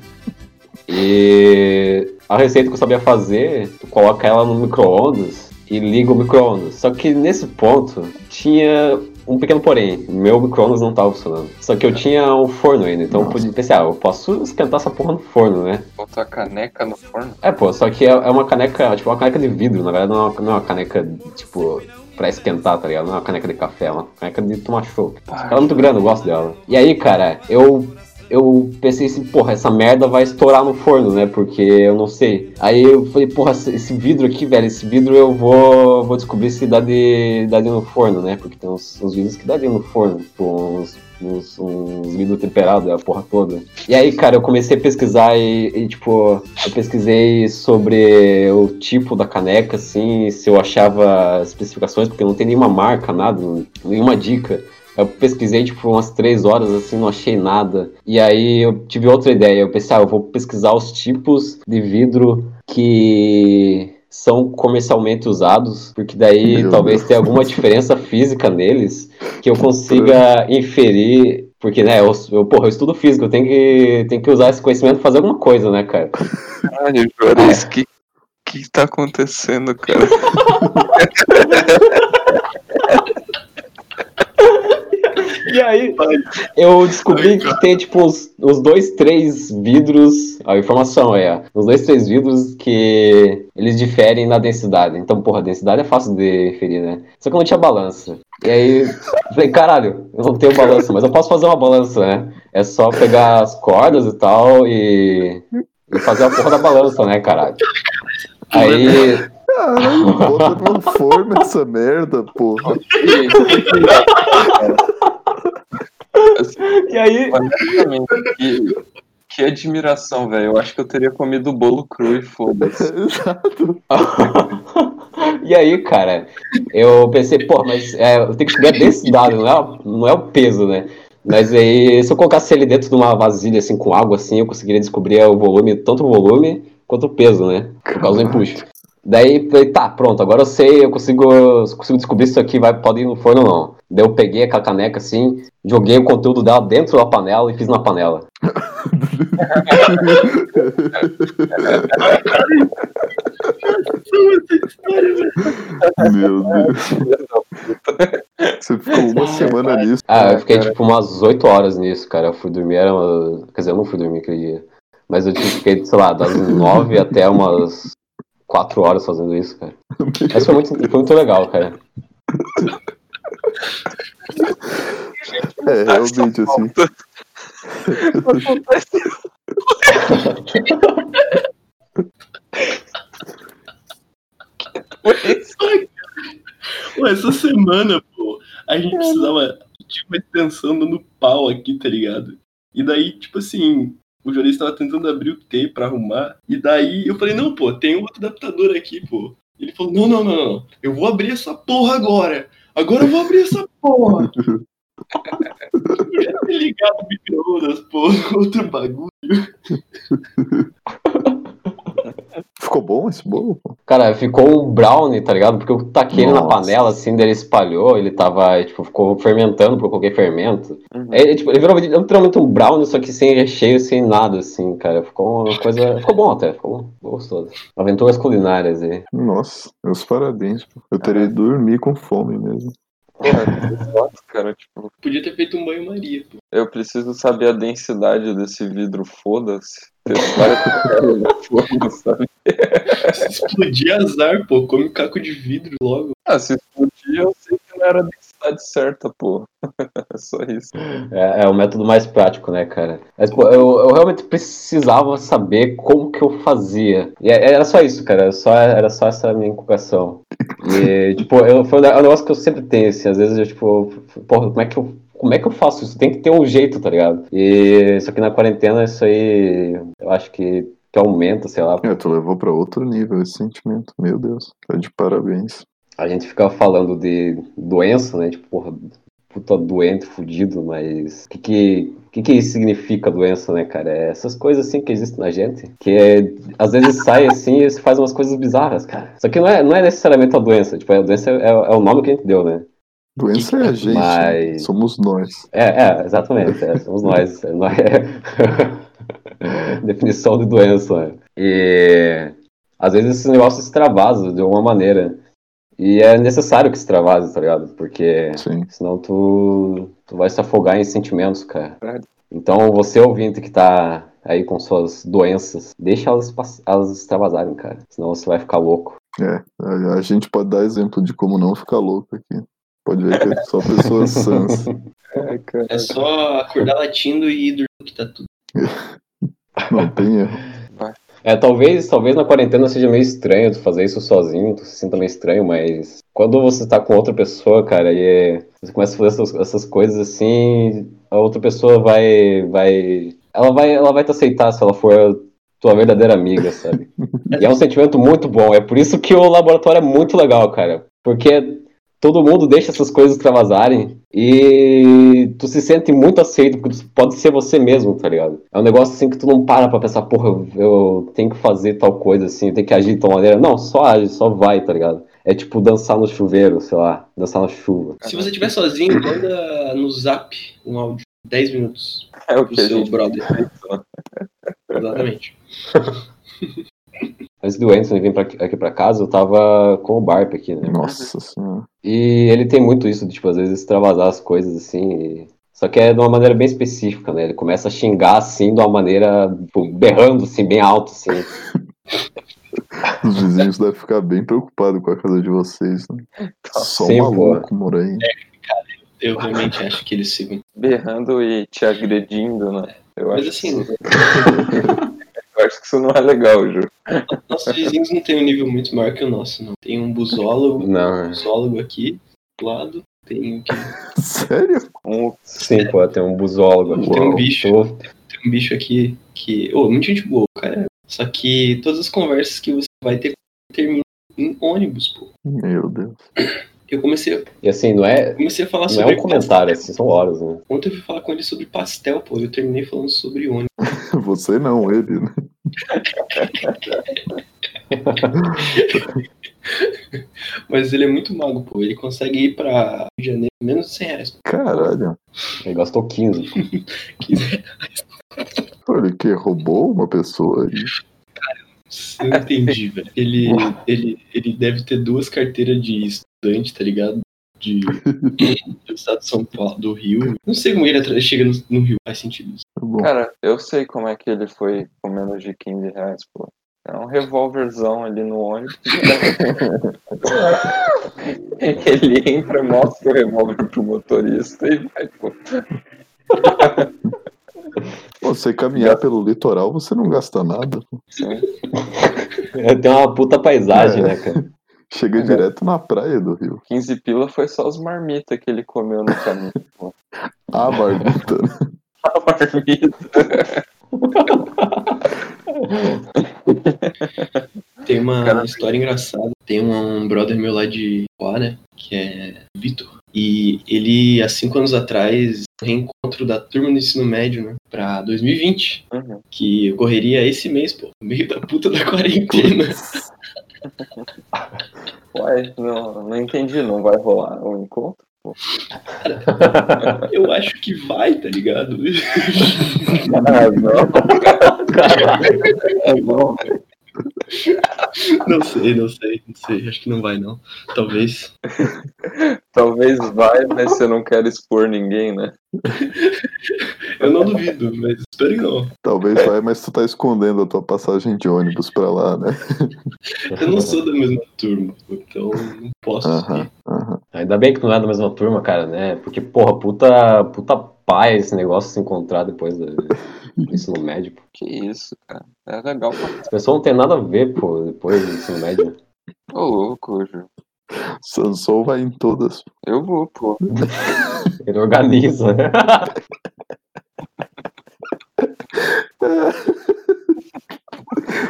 E a receita que eu sabia fazer, tu coloca ela no micro-ondas e liga o micro-ondas. Só que nesse ponto tinha um pequeno porém, meu micro-ondas não tava funcionando. Só que eu tinha um forno ainda, então eu podia pensar, ah, eu posso esquentar essa porra no forno, né? Botar a caneca no forno? É, pô, só que é, é uma caneca, tipo, uma caneca de vidro, na verdade não é uma, não é uma caneca, tipo, pra esquentar, tá ligado? Não é uma caneca de café, é uma caneca de tomar chopp. Ela é muito grande, eu gosto dela. E aí, cara, eu. Eu pensei assim, porra, essa merda vai estourar no forno, né? Porque eu não sei. Aí eu falei, porra, esse vidro aqui, velho, esse vidro eu vou, vou descobrir se dá de, dá de no forno, né? Porque tem uns, uns vidros que dá de no forno, tipo, uns, uns, uns vidros temperados, a porra toda. E aí, cara, eu comecei a pesquisar e, e, tipo, eu pesquisei sobre o tipo da caneca, assim, se eu achava especificações, porque não tem nenhuma marca, nada, nenhuma dica. Eu pesquisei, tipo, umas três horas, assim, não achei nada. E aí eu tive outra ideia. Eu pensei, ah, eu vou pesquisar os tipos de vidro que são comercialmente usados, porque daí Meu talvez Deus. tenha alguma diferença física neles que eu consiga inferir. Porque, né, eu, eu, porra, eu estudo física, eu tenho que, tenho que usar esse conhecimento pra fazer alguma coisa, né, cara? Caralho, Juarez, o que, que tá acontecendo, cara? E aí, eu descobri que tem, tipo, os, os dois, três vidros. A informação é, os dois, três vidros que eles diferem na densidade. Então, porra, a densidade é fácil de referir, né? Só que eu não tinha balança. E aí, eu falei, caralho, eu não tenho balança, mas eu posso fazer uma balança, né? É só pegar as cordas e tal e, e fazer a porra da balança, né, caralho? Aí, Caralho, bota no forno essa merda, porra. e aí, que, que admiração, velho. Eu acho que eu teria comido o bolo cru e foda-se. Exato. E aí, cara, eu pensei, pô, mas é, eu tenho que subir a densidade, não é, o- não é o peso, né? Mas aí, se eu colocasse ele dentro de uma vasilha, assim, com água, assim, eu conseguiria descobrir o volume, tanto o volume quanto o peso, né? Por causa do empuxo. Daí, falei, tá, pronto, agora eu sei, eu consigo, eu consigo descobrir se isso aqui vai, pode ir no forno ou não. Daí eu peguei aquela caneca, assim, joguei o conteúdo dela dentro da panela e fiz na panela. Meu Deus. Você ficou uma semana nisso. Ah, eu fiquei tipo umas 8 horas nisso, cara. Eu fui dormir, era uma... quer dizer, eu não fui dormir aquele dia. Mas eu tipo, fiquei, sei lá, das 9 até umas 4 horas fazendo isso, cara. Mas foi muito, foi muito legal, cara. É, realmente, assim. Pô, essa semana, pô, a gente precisava de uma extensão dando pau aqui, tá ligado? E daí, tipo assim, o jornalista tava tentando abrir o T pra arrumar. E daí eu falei, não, pô, tem um outro adaptador aqui, pô. Ele falou, não, não, não, não. Eu vou abrir essa porra agora. Agora eu vou abrir essa porra. Ligado o micro-ondas, pô, outro bagulho. Ficou bom esse bolo? pô? Cara, ficou um brownie, tá ligado? Porque eu taquei ele na Nossa. panela, assim, daí ele espalhou, ele tava, tipo, ficou fermentando, porque eu coloquei fermento. Uhum. É, tipo, ele virou literalmente um brownie, só que sem recheio, sem nada, assim, cara. Ficou uma coisa. Ficou bom até, ficou gostoso. Aventuras culinárias aí. Nossa, meus parabéns. pô. Eu teria ido dormir com fome mesmo. Porra, cara. Tipo, Podia ter feito um banho-maria, pô. eu preciso saber a densidade desse vidro, foda-se. Se explodir azar, pô, come caco de vidro logo. Ah, se explodir, eu sei que não era a densidade certa, pô. É só isso. É, é o método mais prático, né, cara? Mas, pô, eu, eu realmente precisava saber como que eu fazia. E é- era só isso, cara. Era só, era só essa minha inculcação. E, tipo, eu, foi um negócio que eu sempre tenho, assim. Às vezes eu, tipo, porra, como é que eu. Como é que eu faço isso? Tem que ter um jeito, tá ligado? E só que na quarentena isso aí eu acho que, que aumenta, sei lá. É, tu levou pra outro nível esse sentimento. Meu Deus, tá de parabéns. A gente fica falando de doença, né? Tipo, porra, puta doente, fudido, mas o que que, que que isso significa doença, né, cara? É essas coisas assim que existem na gente, que é, às vezes sai assim e se faz umas coisas bizarras, cara. Só que não é, não é necessariamente a doença, tipo, a doença é, é o nome que a gente deu, né? Doença é a gente, né? Mas- somos nós. É, é, exatamente, é, somos nós. é nós- Definição de doença. né? E às vezes esse negócio se extravasa de alguma maneira. E é necessário que se extravase, tá ligado? Porque Sim. senão tu, tu vai se afogar em sentimentos, cara. Então você ouvinte que tá aí com suas doenças, deixa elas, elas extravasarem, cara. Senão você vai ficar louco. É, a, a gente pode dar exemplo de como não ficar louco aqui. Pode ver que é só pessoas sãs. É. É só acordar latindo e ir dormir que tá tudo. Não tem erro. É, talvez, talvez na quarentena seja meio estranho tu fazer isso sozinho, tu se sinta meio estranho, mas quando você tá com outra pessoa, cara, e é- você começa a fazer essas, essas coisas assim, a outra pessoa vai, vai, ela vai, ela vai te aceitar se ela for tua verdadeira amiga, sabe? E é um sentimento muito bom, é por isso que o laboratório é muito legal, cara, porque todo mundo deixa essas coisas extravasarem e tu se sente muito aceito, porque tu pode ser você mesmo, tá ligado? É um negócio assim que tu não para pra pensar, porra, eu, eu tenho que fazer tal coisa assim, eu tenho que agir de tal maneira. Não, só age, só vai, tá ligado? É tipo dançar no chuveiro, sei lá, dançar na chuva. Se você estiver sozinho, manda no zap um áudio. 10 minutos É o pro que seu brother. ó. Exatamente. Antes do Anderson vir pra, aqui pra casa, eu tava com o Barp aqui, né? Nossa senhora. E ele tem muito isso de, tipo, às vezes extravasar as coisas assim. e- Só que é de uma maneira bem específica, né? Ele começa a xingar assim, de uma maneira, tipo, berrando assim, bem alto, assim. Os vizinhos devem ficar bem preocupados com a casa de vocês, né? Só Sim, maluco mora aí. Eu realmente acho que eles ficam. Berrando e te agredindo, né? Eu Mas acho, assim, que. eu acho que isso não é legal, Ju. nossos vizinhos não têm um nível muito maior que o nosso, não. Tem um busólogo, um Não, busólogo aqui do lado. Tem, o quê? Sério? Um sim, pô, tem um busólogo aqui. Tem um bicho. Tô- tem um bicho aqui Que, ô, muita gente boa, cara. Só que todas as conversas que você vai ter terminam em ônibus, pô. Meu Deus. Eu comecei, E assim, não é, comecei a falar não é sobre um comentário, assim, são horas, né? Ontem eu fui falar com ele sobre pastel, pô. Eu terminei falando sobre ônibus. Você não, ele, né? Mas ele é muito mago, pô. Ele consegue ir pra Rio de Janeiro menos de 100 reais. Caralho. Ele gastou 15. Pô, Ele que roubou uma pessoa aí. Eu não entendi, velho. Ele, ele, ele deve ter duas carteiras de estudante, tá ligado? De, do estado de São Paulo, do Rio. Não sei como ele chega no, no Rio, faz sentido isso. Tá. Cara, eu sei como é que ele foi com menos de 15 reais, pô. É um revólverzão ali no ônibus. ele entra, mostra o revólver pro motorista e vai, pô. Você caminhar pelo litoral, você não gasta nada. Sim. Tem uma puta paisagem, É. né, cara? Chega direto na praia do Rio. 15 pila foi só os marmitas que ele comeu no caminho. pô. Ah, marmita. né? A marmita. Tem uma história engraçada. Tem um brother meu lá de lá, né? Que é Vitor. E ele, há cinco anos atrás, reencontro da turma do ensino médio, né? Pra 2020. Uhum. Que ocorreria esse mês, pô. No meio da puta da quarentena. Ué, não, não entendi, não vai rolar o encontro? Eu acho que vai, tá ligado? Ah, não. Caralho. É bom. Não sei, não sei, não sei. Acho que não vai, não. Talvez. Talvez vai, mas você não quer expor ninguém, né? Eu não duvido, mas espero que não. Talvez vai, mas tu tá escondendo a tua passagem de ônibus pra lá, né? Eu não sou da mesma turma, então não posso. Aham, aham. Ainda bem que não é da mesma turma, cara, né? Porque, porra, puta, puta pai esse negócio se encontrar depois do do ensino médio. pô. Que isso, cara. É legal As pessoas não tem nada a ver, pô, depois do ensino médio. Ô, louco, Ju. Sansou vai em todas. Eu vou, pô. Ele organiza.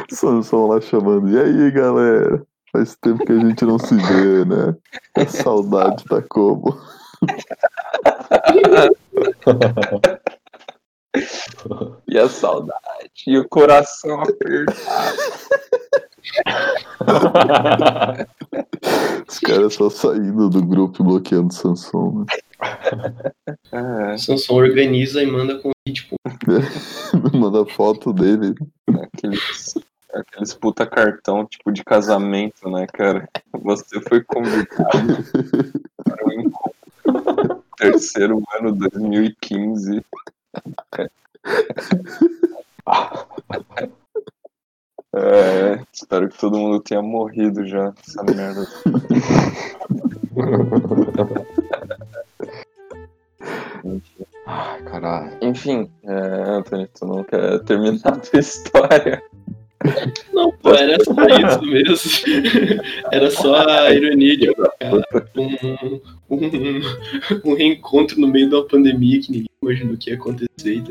Sansão lá chamando. E aí, galera? Faz tempo que a gente não se vê, né? A saudade tá como? E a saudade. E o coração apertado. Os caras só saindo do grupo e bloqueando o Sansão, né? É, O Sansão organiza e manda convite, pô. Manda foto dele. aqueles, aqueles puta cartão, tipo, de casamento, né, cara? Você foi convidado para o encontro. Terceiro ano 2015. É, espero que todo mundo tenha morrido já. Essa merda. Ai, caralho. Enfim, é, Anthony, tu não quer terminar a tua história? Não, pô, era só isso mesmo. Era só a ironia de um, um, um reencontro no meio de uma pandemia que ninguém imaginou que ia acontecer.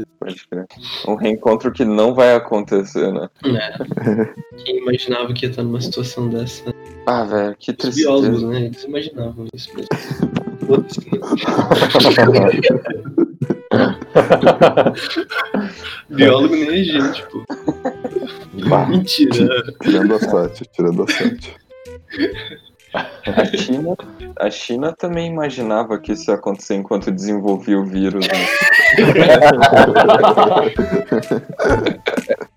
Um reencontro que não vai acontecer, né? É. Quem imaginava que ia estar numa situação dessa? Ah, velho, que Os biólogos, tristeza. né? Eles imaginavam isso mesmo. Biólogo nem é gente, pô. Mentira. Tirando a Sati, tirando a Sati. A China, a China também imaginava que isso ia acontecer enquanto desenvolvia o vírus. Né?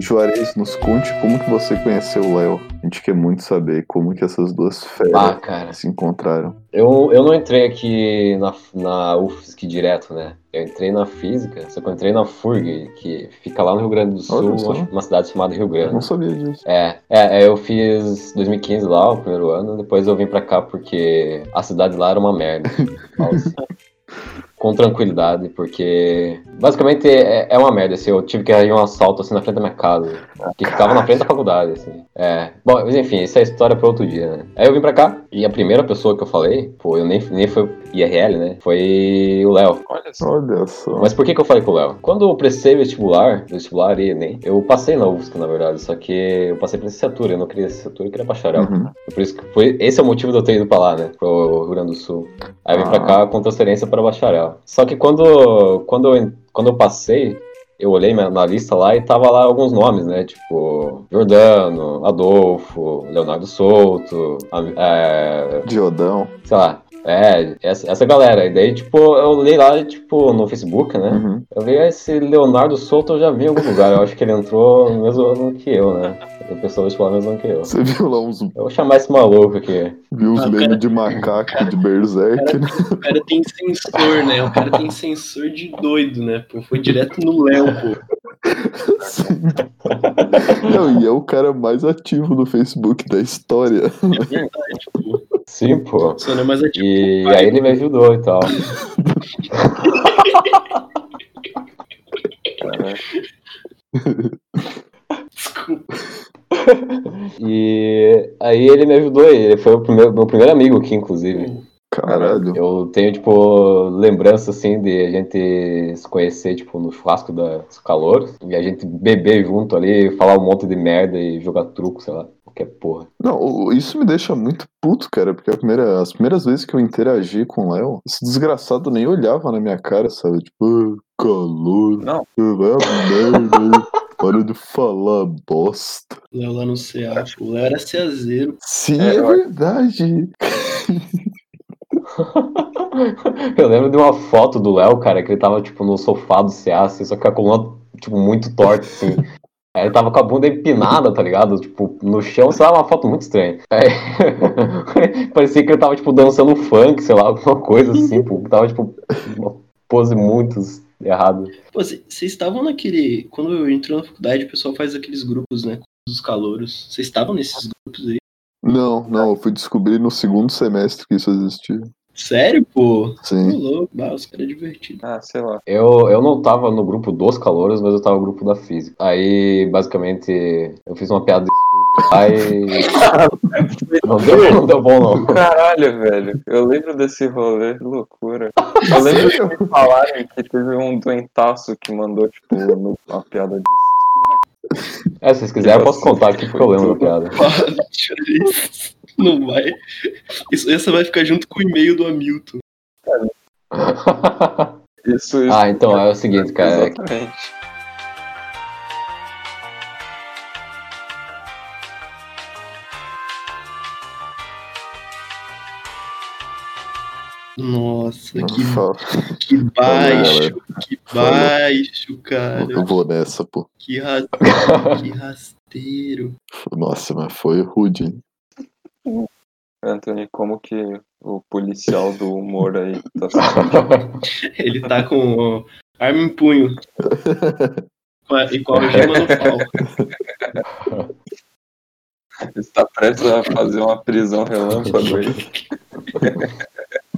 Juarez, nos conte como que você conheceu o Léo. A gente quer muito saber como que essas duas feras Ah, se encontraram. Eu, eu não entrei aqui na, na UFSC direto, né? Eu entrei na física, só que eu entrei na FURG, que fica lá no Rio Grande do Sul, uma, cidade chamada Rio Eu Grande. não sabia disso. É, é, é, eu fiz 2015 lá, o primeiro ano, depois eu vim pra cá porque a cidade lá era uma merda. Com tranquilidade, porque basicamente é, é uma merda. Assim, eu tive que reagir um assalto assim na frente da minha casa, que ficava na frente da faculdade. Assim. É. Bom, mas enfim, isso é história para outro dia, né? Aí eu vim pra cá e a primeira pessoa que eu falei, pô, eu nem, nem foi IRL, né? Foi o Léo. Olha só. Olha só. Mas por que, que eu falei com o Léo? Quando eu prestei vestibular, vestibular e nem, eu passei na UFSC, na verdade, só que eu passei pra licenciatura, eu não queria licenciatura, eu queria bacharel. Uhum. Por isso que foi, esse é o motivo de eu ter ido pra lá, né? Pro Rio Grande do Sul. Aí eu vim pra Ah. cá com transferência para bacharel. Só que quando, quando, eu, quando eu passei, eu olhei na lista lá e tava lá alguns nomes, né? Tipo, Jordano, Adolfo, Leonardo Souto, é, Diodão. sei lá. É, essa, essa galera. E daí, tipo, eu olhei lá, tipo, no Facebook, né? Uhum. Eu vi esse Leonardo Souto, eu já vi em algum lugar. Eu acho que ele entrou no mesmo ano que eu, né? Pensou vestibular no mesmo ano que eu. Você viu lá uns. Eu vou chamar esse maluco aqui. Viu os Ah, memes cara. de macaco de Berserk, né? O cara tem sensor, né? O cara tem sensor de doido, né? Pô, foi direto no Léo, pô. Sim. Não, e é o cara mais ativo do Facebook da história. É verdade, pô. Sim, pô. Só não é mais ativo. E aí ele me ajudou e tal. Desculpa. E aí ele me ajudou, ele foi o primeiro, meu primeiro amigo aqui, inclusive. Caralho. Eu tenho, tipo, lembrança, assim, de a gente se conhecer, tipo, no churrasco das calores, e a gente beber junto ali, falar um monte de merda e jogar truco, sei lá, qualquer porra. Não, isso me deixa muito puto, cara, porque a primeira, as primeiras vezes que eu interagi com o Léo, esse desgraçado nem olhava na minha cara, sabe? Tipo, ah, calor. Não. Vai a merda. Para de falar bosta. Léo lá no CA. O Léo era ceazeiro. Sim, É, é, verdade. Eu lembro de uma foto do Léo, cara, que ele tava, tipo, no sofá do CA, assim, só que a coluna, tipo, muito torta, assim. Aí ele tava com a bunda empinada, tá ligado? Tipo, no chão, sei lá, uma foto muito estranha. Aí... Parecia que ele tava, tipo, dançando funk, sei lá, alguma coisa assim, pô. Tava, tipo, uma pose muito errada. Pô, vocês estavam naquele. Quando eu entro na faculdade, o pessoal faz aqueles grupos, né? Dos calouros. Vocês estavam nesses grupos aí? Não, não, eu fui descobrir no segundo semestre que isso existia. Sério, pô? Tô Sim. louco. Bah, os caras divertidos. Ah, sei lá. Eu, eu não tava no grupo dos calouros, mas eu tava no grupo da física. Aí, basicamente, eu fiz uma piada de. Aí. Não deu, não deu bom, não. Caralho, velho. Eu lembro desse rolê, que loucura. Eu lembro de me falarem que teve um doentaço que mandou, tipo, no- uma piada de. É, se vocês quiserem, eu posso contar aqui porque eu lembro da piada. Não vai. Isso, essa vai ficar junto com o e-mail do Hamilton. Isso, isso. ah, então é o seguinte, cara. é que- Exatamente. Nossa, que, que baixo, que baixo, cara. Eu vou nessa, pô. Que, ra... que rasteiro. Nossa, mas foi rude, hein? Anthony, como que o policial do humor aí tá sendo? Ele tá com arma em punho. E com a algema no pau. Está prestes a fazer uma prisão relâmpago aí.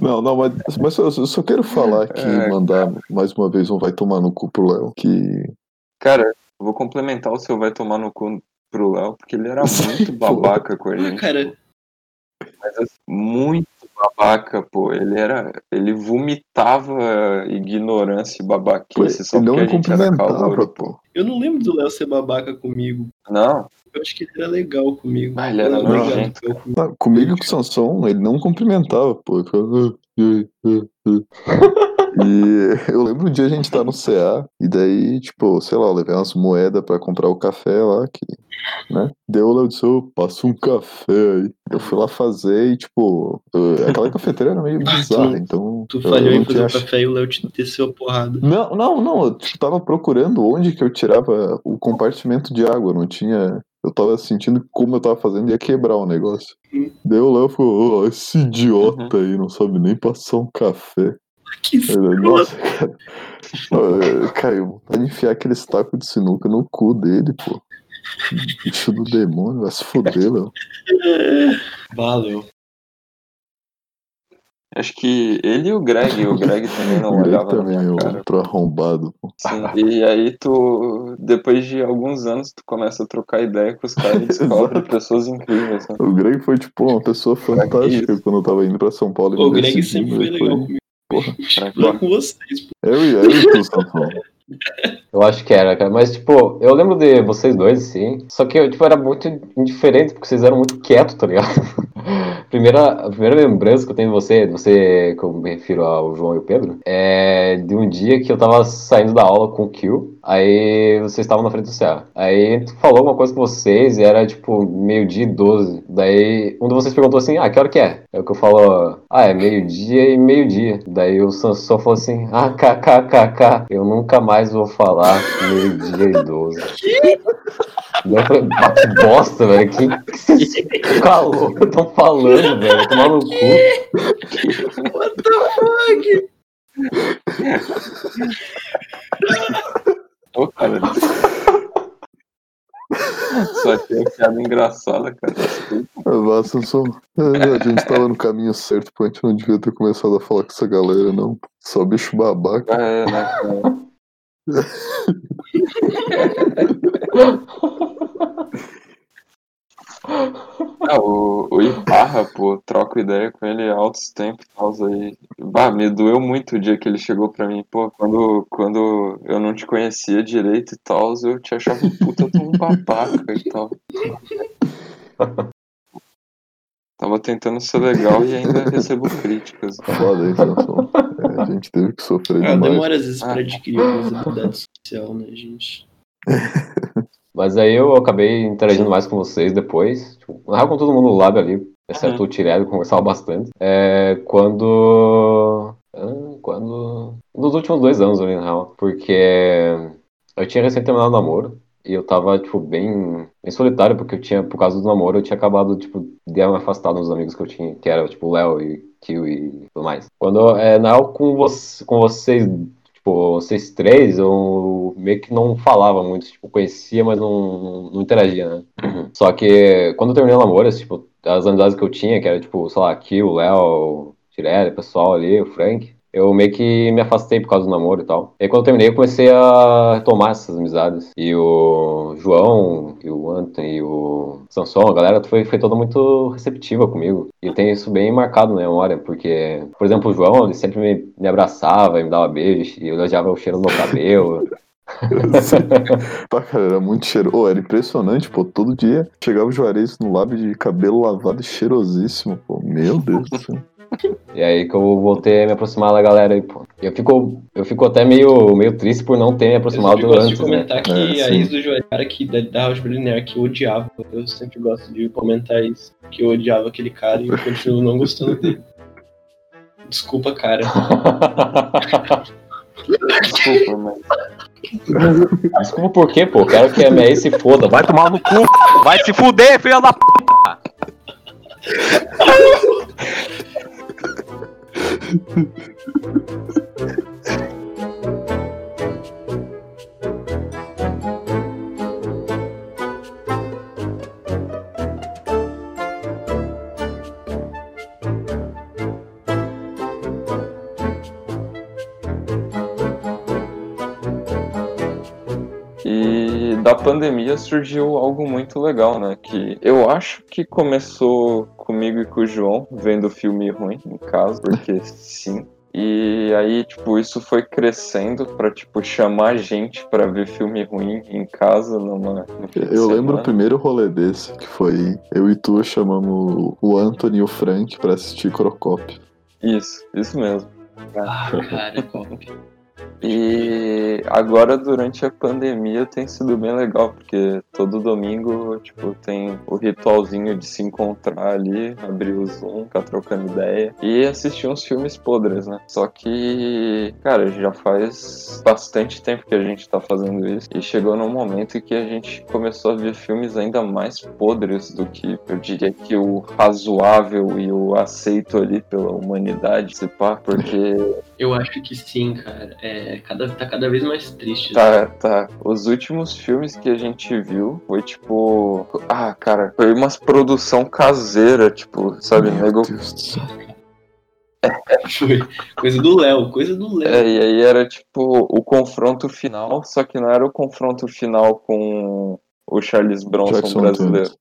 Não, não, mas, mas eu só quero falar aqui, É. mandar mais uma vez um vai tomar no cu pro Léo, que Cara, eu vou complementar o seu vai tomar no cu pro Léo, porque ele era muito babaca com a Ah, gente. cara, Mas assim, muito babaca, pô. Ele era. Ele vomitava ignorância e babaquice só ele não porque me a gente era calor. pô. eu não lembro do Léo ser babaca comigo. Não, Eu acho que ele era legal comigo. Ah, ele era Não, nojento. Léo, comigo. Comigo com o Sansão, ele não cumprimentava, pô. E eu lembro um dia a gente tá no CA, e daí, tipo, sei lá, eu levei umas moedas pra comprar o café lá, que, né? Deu o Léo disse, ô, passa um café aí. Eu fui lá fazer e, tipo, eu- aquela cafeteira era meio bizarra, tu- então. Tu falhou eu em fazer tinha o ach- café e o Léo te desceu a porrada. Não, não, não, eu tipo, tava procurando onde que eu tirava o compartimento de água, não tinha. Eu tava sentindo que como eu tava fazendo ia quebrar o negócio. Hum. Daí o Léo falou, "Ô, esse idiota aí não sabe nem passar um café. Que Nossa, cara. Caiu, vontade de enfiar aquele taco de sinuca no cu dele, pô. Bicho do demônio, vai se fuder, Léo. Valeu. Acho que ele e o Greg, o Greg também não O Greg olhava na também é outro arrombado. pô. Sim, e aí tu, depois de alguns anos, tu começa a trocar ideia com os caras e descobre pessoas incríveis. Né? O Greg foi, tipo, uma pessoa fantástica quando eu tava indo pra São Paulo. e O Greg sempre foi ele legal comigo. Pra Não com vocês, pô. Eu e eu. Eu acho que era, cara. Mas, tipo, eu lembro de vocês dois, sim. Só que eu, tipo, era muito indiferente, porque vocês eram muito quietos, tá ligado? Primeira, a primeira lembrança que eu tenho de você, de você, que eu me refiro ao João e o Pedro, é de um dia que eu tava saindo da aula com o Kill, aí vocês estavam na frente do céu. Aí tu falou uma coisa com vocês e era, tipo, meio-dia e 12. Daí um de vocês perguntou assim, ah, que hora que é? Aí o que eu falo, ah, é meio-dia e meio-dia. Daí o Sansão falou assim, ah, kkkk, eu nunca mais vou falar meio-dia e 12. Daí eu falei, "Ah, que bosta, velho. Que que vocês calor estão falando, velho? Tomar no cu. Ô, cara. Só tinha piada engraçada, cara. Vá, Sansão. É, a gente tava no caminho certo, pô. A gente não devia ter começado a falar com essa galera, não. Só bicho babaca. É, né, cara? Ah, o, o Ibarra, pô, troco ideia com ele há altos tempos e tal, aí. Bah, me doeu muito o dia que ele chegou pra mim, pô, quando, quando eu não te conhecia direito e tal, eu te achava um puta de um babaca e tal. Tava tentando ser legal e ainda recebo críticas. Foda aí, Sansão. É, a gente teve que sofrer Ah, demais. demora às vezes Ah. pra adquirir algumas habilidades social, né, gente? Mas aí eu acabei interagindo mais com vocês depois. Tipo, na real, com todo mundo do lab ali, exceto o Tirelli, conversava bastante. É, quando. ah, Quando. Nos últimos dois anos ali, na real. Porque eu tinha recém terminado o namoro. E eu tava, tipo, bem, bem solitário, porque eu tinha, por causa do namoro, eu tinha acabado, tipo, de me afastar dos amigos que eu tinha, que era, tipo, Léo e Kill e tudo mais. Quando, é, na real, com, você, com vocês tipo, vocês três, eu meio que não falava muito, tipo, conhecia, mas não, não, interagia, né? Só que quando eu terminei o namoro, tipo, as amizades que eu tinha, que era, tipo, sei lá, aqui, o Léo, o Tirelli, o pessoal ali, o Frank, eu meio que me afastei por causa do namoro e tal. E aí quando eu terminei, eu comecei a retomar essas amizades. E o João, e o Anthony, e o Samson, a galera foi, foi toda muito receptiva comigo. E eu tenho isso bem marcado na memória, porque, por exemplo, o João, ele sempre me, me abraçava e me dava beijos, e eu elogiava o cheiro do meu cabelo. Pá, cara, era muito cheiro. Ô, era impressionante, pô. Todo dia chegava o Juarez no lab de cabelo lavado e cheirosíssimo, pô. Meu Deus do céu. E aí que eu voltei a me aproximar da galera aí, pô. Eu fico, eu fico até meio, meio triste por não ter me Eu aproximado sempre gosto de antes, né? comentar que É, a sim. ex do Joelho era que da, da House Linear que eu odiava. Eu sempre gosto de comentar isso. Que eu odiava aquele cara e eu continuo não gostando dele. Desculpa, cara. Desculpa, mas. Desculpa por quê, pô? Quero que a ex se foda. Vai tomar no cu! Vai se fuder, filha da p. E da pandemia surgiu algo muito legal, né? Que eu acho que começou comigo e com o João, vendo filme ruim em casa, porque sim. E aí, tipo, isso foi crescendo pra, tipo, chamar gente pra ver filme ruim em casa numa. Eu lembro o primeiro rolê desse, que foi eu e tu chamamos o Anthony e o Frank pra assistir Crocop. Isso, isso mesmo. Ah, cara. E agora, durante a pandemia, tem sido bem legal, porque todo domingo, tipo, tem o ritualzinho de se encontrar ali, abrir o Zoom, ficar trocando ideia e assistir uns filmes podres, né? Só que, cara, já faz bastante tempo que a gente tá fazendo isso e chegou num momento em que a gente começou a ver filmes ainda mais podres do que, eu diria que o razoável e o aceito ali pela humanidade, se pá, porque Eu acho que sim, cara. É, cada, tá cada vez mais triste. Tá, tá. Os últimos filmes que a gente viu foi tipo. Ah, cara, foi umas produção caseira, tipo, sabe? Meu Nego Deus do céu. Foi coisa do Léo, coisa do Léo. É, e aí era tipo o confronto final, só que não era o confronto final com o Charles Bronson Jackson brasileiro.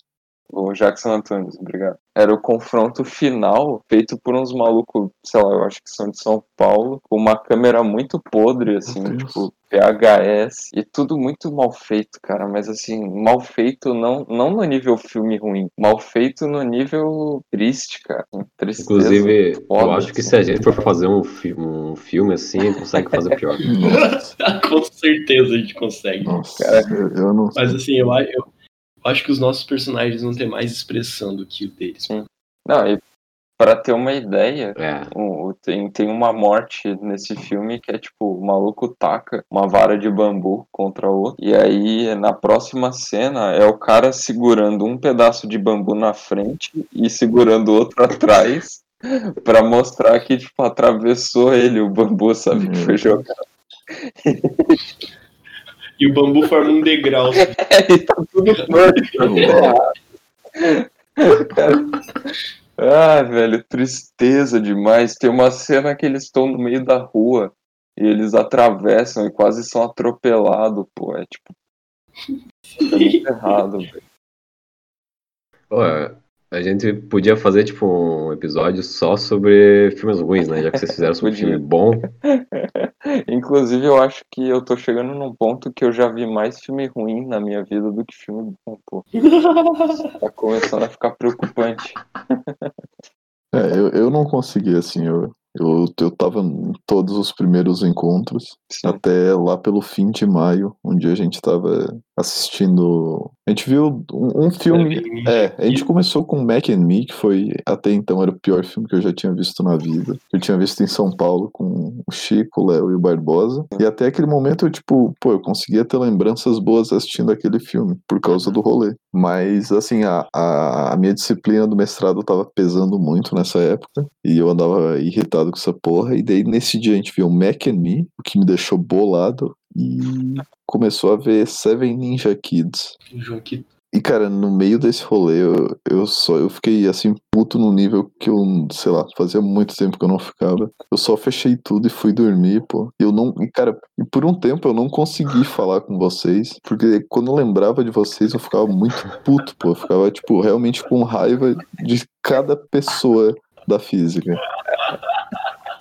O Jackson Antunes, obrigado. Era o confronto final feito por uns malucos, sei lá, eu acho que são de São Paulo, com uma câmera muito podre, assim, tipo VHS, e tudo muito mal feito, cara, mas assim, mal feito não, não no nível filme ruim, mal feito no nível triste, cara. Tristeza Inclusive, eu foda, acho que assim. se a gente for fazer um, fi- um filme assim, consegue fazer pior. Com certeza a gente consegue. nossa, Cara, eu, eu não sei. Mas assim, eu, eu acho que os nossos personagens vão ter mais expressão do que o deles. Não, e pra ter uma ideia, É. o- o- tem, tem uma morte nesse filme que é tipo, o maluco taca uma vara de bambu contra o outro. E aí, na próxima cena, é o cara segurando um pedaço de bambu na frente e segurando o outro atrás pra mostrar que, tipo, atravessou ele o bambu, sabe? Que foi jogado. E o bambu forma um degrau. É, tá tudo torto. Cara. Ah, velho, tristeza demais. Tem uma cena que eles estão no meio da rua e eles atravessam e quase são atropelados, pô. É tipo. É muito errado, velho. Pô, a gente podia fazer, tipo, um episódio só sobre filmes ruins, né? Já que vocês fizeram sobre filme bom. Inclusive, eu acho que eu tô chegando num ponto que eu já vi mais filme ruim na minha vida do que filme bom, pô. Tá começando a ficar preocupante. É, eu, eu não consegui, assim, eu, eu, eu tava em todos os primeiros encontros, Sim. até lá pelo fim de maio, onde a gente tava assistindo. A gente viu um, um filme. É, a gente começou com Mac and Me, que foi até então era o pior filme que eu já tinha visto na vida. Eu tinha visto em São Paulo com o Chico, o Léo e o Barbosa. E até aquele momento eu, tipo, pô, eu conseguia ter lembranças boas assistindo aquele filme, por causa do rolê. Mas, assim, a, a, a minha disciplina do mestrado tava pesando muito nessa época. E eu andava irritado com essa porra. E daí, nesse dia, a gente viu Mac and Me, o que me deixou bolado. E começou a ver Seven Ninja Kids. João que E, cara, no meio desse rolê, eu, eu só eu fiquei assim, puto num nível que eu, sei lá, fazia muito tempo que eu não ficava. Eu só fechei tudo e fui dormir, pô. E eu não. E, cara, e por um tempo eu não consegui falar com vocês. Porque quando eu lembrava de vocês, eu ficava muito puto, pô. Eu ficava, tipo, realmente com raiva de cada pessoa da física.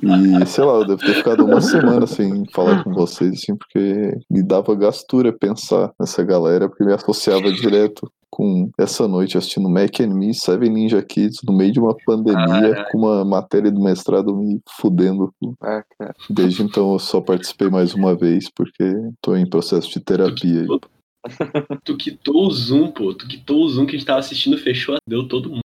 E, sei lá, eu devo ter ficado uma semana sem falar com vocês, assim, porque me dava gastura pensar nessa galera, porque me associava direto com essa noite assistindo Mac and Me, Seven Ninja Kids, no meio de uma pandemia, com uma matéria do mestrado me fudendo. Ah, cara. Desde então eu só participei mais uma vez, porque tô em processo de terapia. aí. Tu quitou o Zoom, pô. Tu quitou o Zoom que a gente tava assistindo, fechou, deu todo mundo.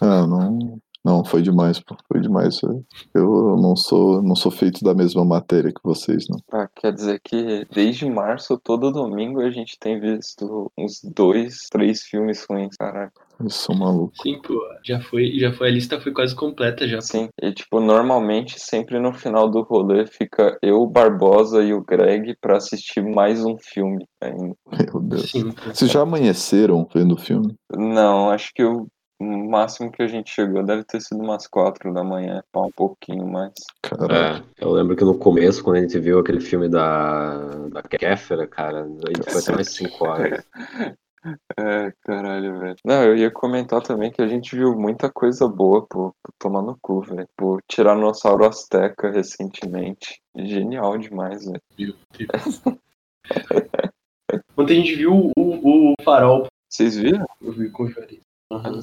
Ah, não. Não, foi demais, pô. Foi demais. Eu- Eu não sou, não sou feito da mesma matéria que vocês, não. Ah, quer dizer que desde março, todo domingo, a gente tem visto uns dois, três filmes ruins, caraca. Eu sou maluco. Sim, pô. Já foi, já foi, a lista foi quase completa já. Sim, e tipo, normalmente, sempre no final do rolê, fica eu, o Barbosa e o Greg pra assistir mais um filme ainda. Meu Deus. Sim. Vocês já amanheceram vendo o filme? Não, acho que o máximo que a gente chegou deve ter sido umas quatro da manhã, pá, um pouquinho mais. Caralho. É, eu lembro que no começo, quando a gente viu aquele filme da, da Kéfera, cara, a gente foi até mais 5 horas. É, caralho, velho. Não, eu ia comentar também que a gente viu muita coisa boa, pô, pô tomar no cu, velho. Pô, Tiranossauro Azteca recentemente. Genial demais, velho. Meu Deus. Ontem a gente viu o, o, o farol. Vocês viram? Eu vi com o Juarez.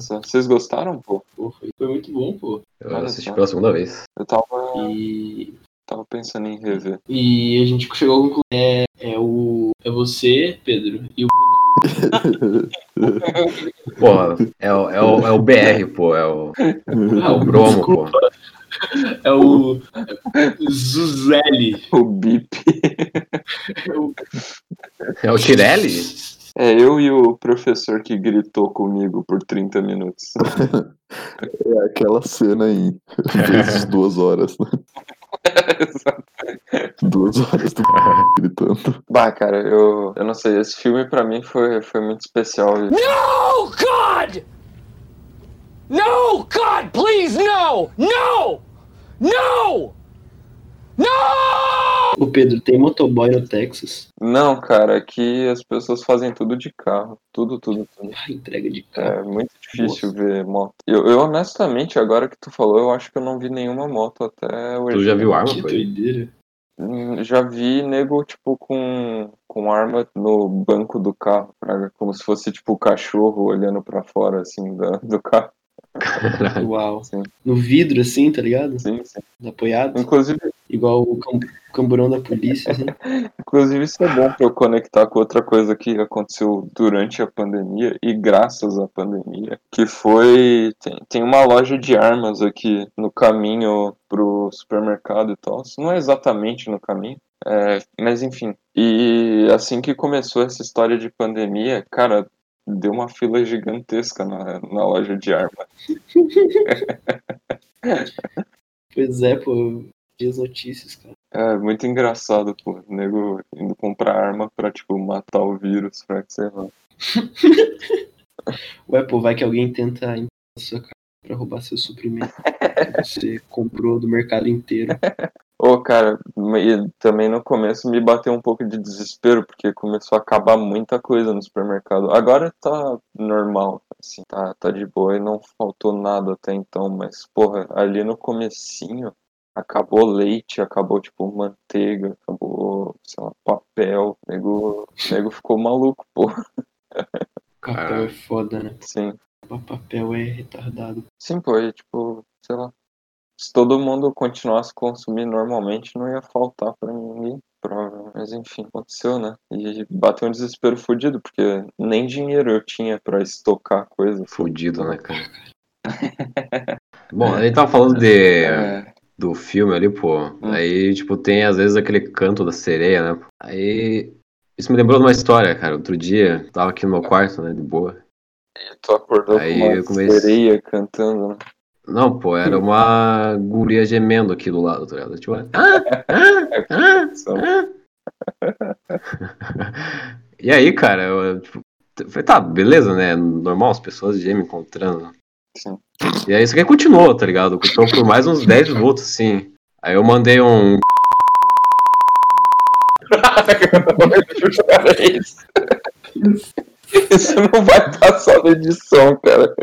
Só. Vocês gostaram, pô? Pô, foi, muito bom, pô. Eu Olha assisti só. pela segunda vez. Eu tava, E, tava pensando em rever. e a gente chegou à conclusão. É, é, o, é você, Pedro, e o Pô, é, o- é, o, é o BR, pô, é o, é o Bromo, pô. É o Zuzelli. O Bip. É o- É o Tirelli? É eu e o professor que gritou comigo por 30 minutos. É aquela cena em vezes duas horas, né? Duas horas do gritando. bah, cara, eu, eu não sei, esse filme pra mim foi, foi muito especial. No, God! No, God, please, no! No! No! Ô Pedro, tem motoboy no Texas? Não, cara, aqui as pessoas fazem tudo de carro. Tudo, tudo, tudo. Ah, entrega de carro. É muito difícil ver moto. Eu, eu, honestamente, agora que tu falou, eu acho que eu não vi nenhuma moto até hoje. Tu já viu arma, que foi? doideira. Hum, Já vi nego, tipo, com, com arma no banco do carro, praga, como se fosse, tipo, o cachorro olhando pra fora, assim, da, do carro. Uau. Sim. No vidro, assim, tá ligado? Sim, sim. Apoiado. Inclusive, Igual o cam- camburão da polícia, assim. inclusive, isso é bom pra eu conectar com outra coisa que aconteceu durante a pandemia e graças à pandemia, que foi... Tem, tem uma loja de armas aqui no caminho pro supermercado e tal. Não é exatamente no caminho, é, mas enfim. E assim que começou essa história de pandemia, cara, deu uma fila gigantesca na, na loja de arma. Pois é, pô. eu Vi as notícias, cara. É muito engraçado, pô. O nego indo comprar arma pra, tipo, matar o vírus, pra que sei lá. Ué, pô, vai que alguém tenta entrar na sua casa pra roubar seu suprimento. que você comprou do mercado inteiro. Ô, cara, e também no começo me bateu um pouco de desespero, porque começou a acabar muita coisa no supermercado. Agora tá normal, assim, tá, tá de boa e não faltou nada até então, mas, porra, ali no comecinho, acabou leite, acabou, tipo, manteiga, acabou, sei lá, papel, o nego, o nego ficou maluco, porra. Papel é foda, né? Sim, O papel é retardado. sim, pô, e, tipo, sei lá, se todo mundo continuasse a consumir normalmente, não ia faltar pra ninguém. Prova. Mas enfim, aconteceu, né? E bateu um desespero fudido, porque nem dinheiro eu tinha pra estocar coisas. Fudido, né, cara? Bom, a gente tava falando de, É, do filme ali, pô. Aí, tipo, tem às vezes aquele canto da sereia, né? Aí. Isso me lembrou de uma história, cara. Outro dia, tava aqui no meu quarto, né, de boa. tu acordou Aí com uma comecei- sereia cantando, né? Não, pô, era uma guria gemendo aqui do lado, tá ligado? Tipo, ah, ah, ah, Só- ah. E aí, cara, eu tipo, falei, tá, beleza, né? Normal, as pessoas gemem encontrando. Sim. E aí isso aqui continuou, tá ligado? Continuou por mais uns 10 minutos, assim. Aí eu mandei um. Isso não vai passar na edição, cara.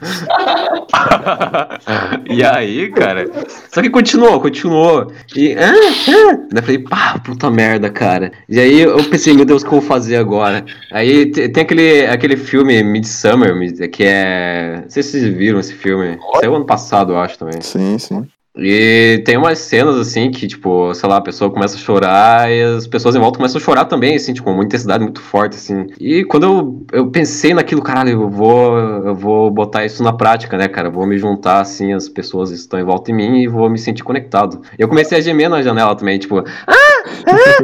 e aí, cara. Só que continuou, continuou. E. Ah, ah. Daí falei, pá, puta merda, cara. E aí eu pensei, meu Deus, o que eu vou fazer agora? Aí te- tem aquele, aquele filme Midsummer, Mid- que é. Não sei se vocês viram esse filme. Saiu ano passado, eu acho também. Sim, sim. E tem umas cenas assim que, tipo, sei lá, a pessoa começa a chorar e as pessoas em volta começam a chorar também, assim, tipo, com uma intensidade muito forte, assim. E quando eu, eu pensei naquilo, caralho, eu vou, eu vou botar isso na prática, né, cara? Eu vou me juntar, assim, as pessoas estão em volta de mim e vou me sentir conectado. Eu comecei a gemer na janela também, tipo, ah, ah,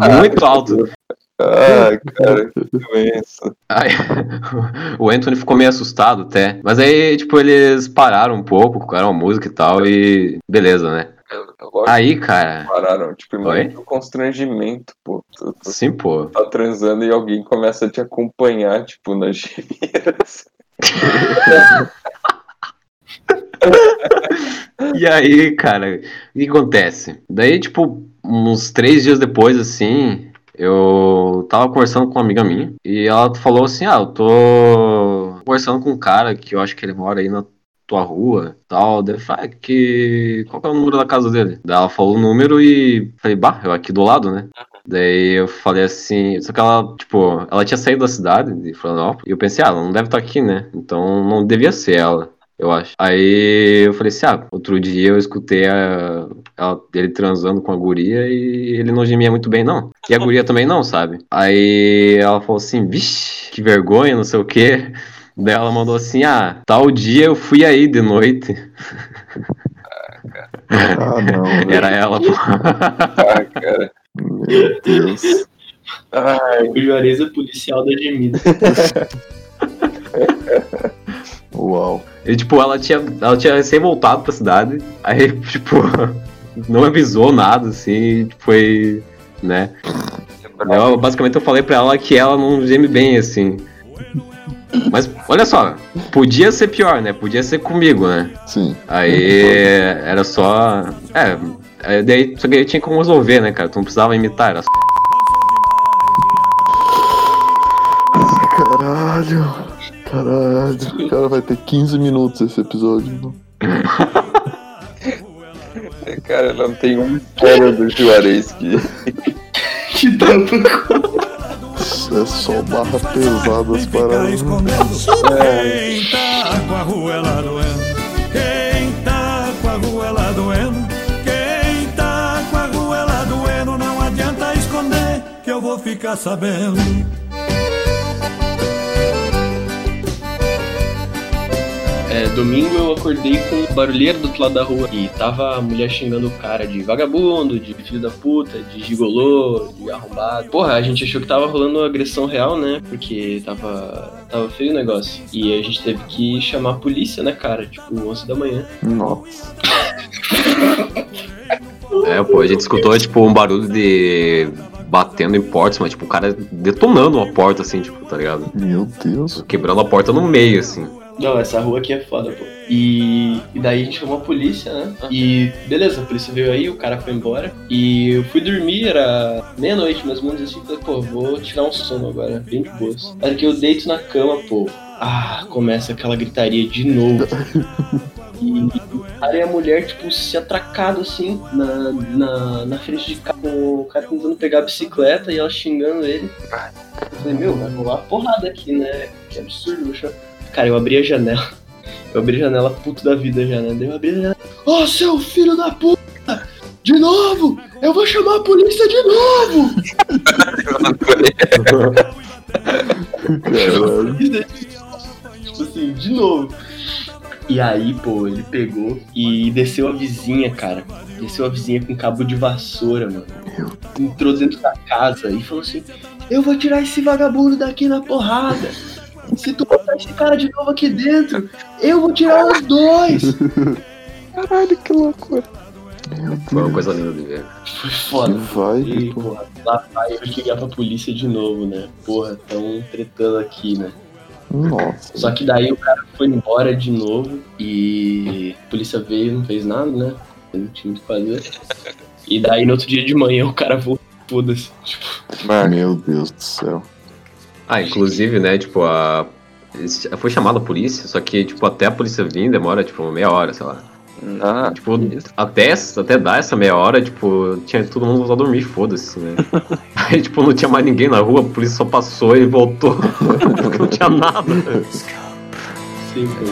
ah, muito alto. Ah, cara, que doença. Aí, o Anthony ficou meio assustado até. Mas aí, tipo, eles pararam um pouco, colocaram a música e tal, e beleza, né? Lógico Aí, cara. pararam. Tipo, imagina o constrangimento, pô. Tu, tu Sim, pô. tá transando e alguém começa a te acompanhar, tipo, nas gemeiras. E aí, cara, o que acontece? Daí, tipo, uns três dias depois, assim, eu tava conversando com uma amiga minha e ela falou assim: Ah, eu tô conversando com um cara que eu acho que ele mora aí na tua rua tal. Daí eu falei, ah, que... qual que é o número da casa dele? Daí ela falou o número e falei, bah, eu aqui do lado, né? Daí eu falei assim, só que ela, tipo, ela tinha saído da cidade de Florianópolis e eu pensei, ah, ela não deve estar aqui, né? Então não devia ser ela eu acho. Aí eu falei assim, ah, outro dia eu escutei a, ela- ele transando com a guria e ele não gemia muito bem, não. E a guria também não, sabe? Aí ela falou assim, vixe, que vergonha, não sei o quê. Daí ela mandou assim, ah, tal dia eu fui aí de noite. Ah, não. velho. Era ela, pô. Ah, cara. Meu Deus. Ai, O Juarez é policial da gemida. Uau. E, tipo, ela tinha, ela tinha recém voltado pra cidade. Aí, tipo, não avisou nada, assim, tipo, foi, né? Eu, basicamente eu falei pra ela que ela não geme bem, assim. Mas olha só, podia ser pior, né? Podia ser comigo, né? Sim. Aí era só. É, aí daí só que aí tinha como resolver, né, cara? Tu não precisava imitar, era só. Caralho. Caralho. O cara vai ter 15 minutos esse episódio. Cara, não tem um cara do Juarez que. Que dá pra É só barra pesada as paradas. escondendo. Quem tá com a ruela doendo? Quem tá com a ruela doendo? Quem tá com a ruela doendo? Não adianta esconder que eu vou ficar sabendo. É, domingo eu acordei com barulheira do outro lado da rua e tava a mulher xingando o cara de vagabundo, de filho da puta, de gigolô, de arrombado. Porra, a gente achou que tava rolando agressão real, né? Porque tava, tava feio o negócio. E a gente teve que chamar a polícia, né, cara? Tipo, 11 da manhã. Nossa. É, pô, a gente escutou, tipo, um barulho de. batendo em portas, mas, tipo, o cara detonando uma porta, assim, tipo, tá ligado? Meu Deus. Quebrando a porta no meio, assim. Não, essa rua aqui é foda, pô. E, e daí a gente chamou a polícia, né? E beleza, a polícia veio aí, o cara foi embora. E eu fui dormir, era meia-noite mais ou menos assim. Falei, pô, vou tirar um sono agora, bem de boas. Era que eu deito na cama, pô. Ah, começa aquela gritaria de novo. E e a mulher, tipo, se atracado assim na, na, na frente de casa, com o cara tentando pegar a bicicleta e ela xingando ele. Eu falei, meu, vai rolar porrada aqui, né? Que absurdo, chamar. Cara, eu abri a janela. Eu abri a janela puto da vida já, né? Daí eu abri a janela. Ô, seu filho da puta! De novo! Eu vou chamar a polícia de novo! Tipo assim, de novo. E aí, pô, ele pegou e desceu a vizinha, cara. Desceu a vizinha com cabo de vassoura, mano. Entrou dentro da casa e falou assim: Eu vou tirar esse vagabundo daqui na porrada. Se tu botar esse cara de novo aqui dentro, eu vou tirar os dois. Caralho, que loucura. Foi uma coisa linda de ver. Foi foda. Que vibe, E, porra, lá vai eu ligar pra polícia de novo, né? Porra, tão tretando aqui, né? Nossa. Só que daí o cara foi embora de novo e a polícia veio, não fez nada, né? Não tinha o que fazer. E daí no outro dia de manhã o cara voltou, foda-se. Tipo, Meu Deus do céu. Ah, inclusive, né, tipo, a. Foi chamada a polícia, só que, tipo, até a polícia vir demora, tipo, uma meia hora, sei lá. ah, Tipo, até, até dar essa meia hora, tipo, tinha todo mundo voltado a dormir, foda-se, né? Aí, tipo, não tinha mais ninguém na rua, a polícia só passou e voltou. Porque não tinha nada. sempre.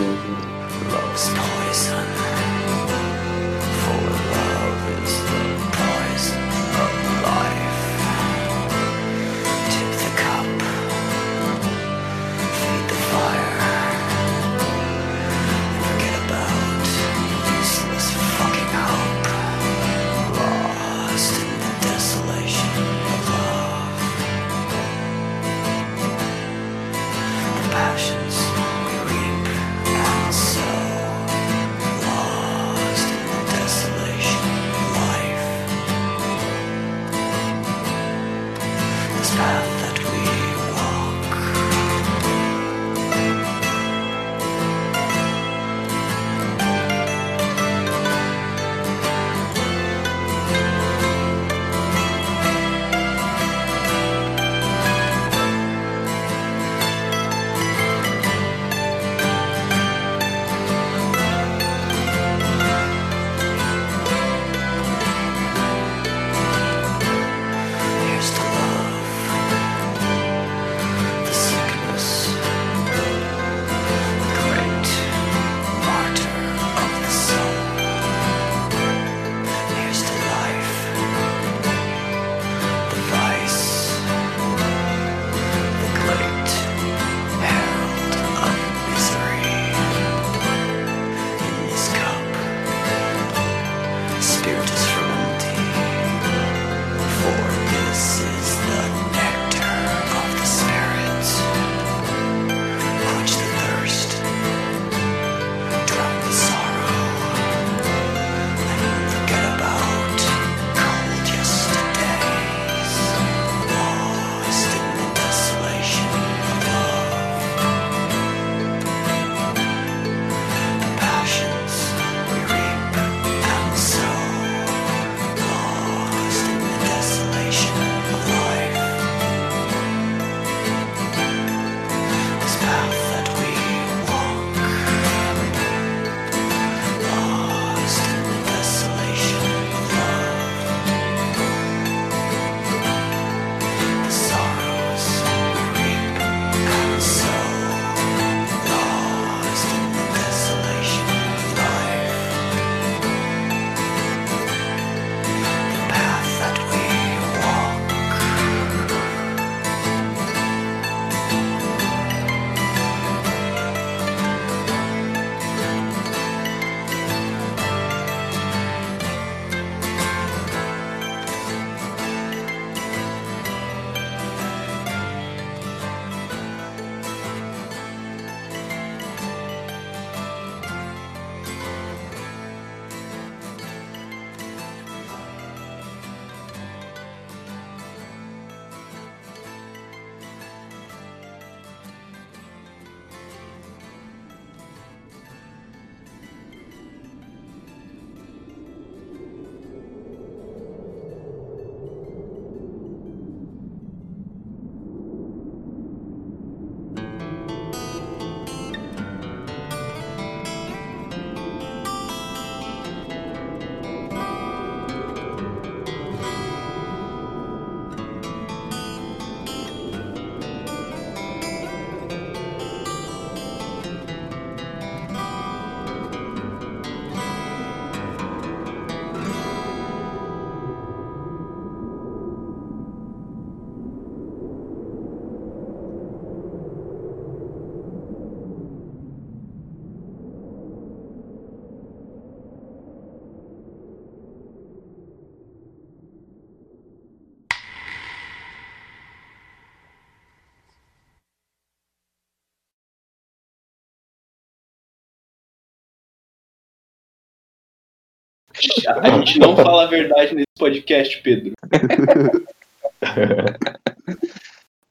A gente não fala a verdade nesse podcast, Pedro.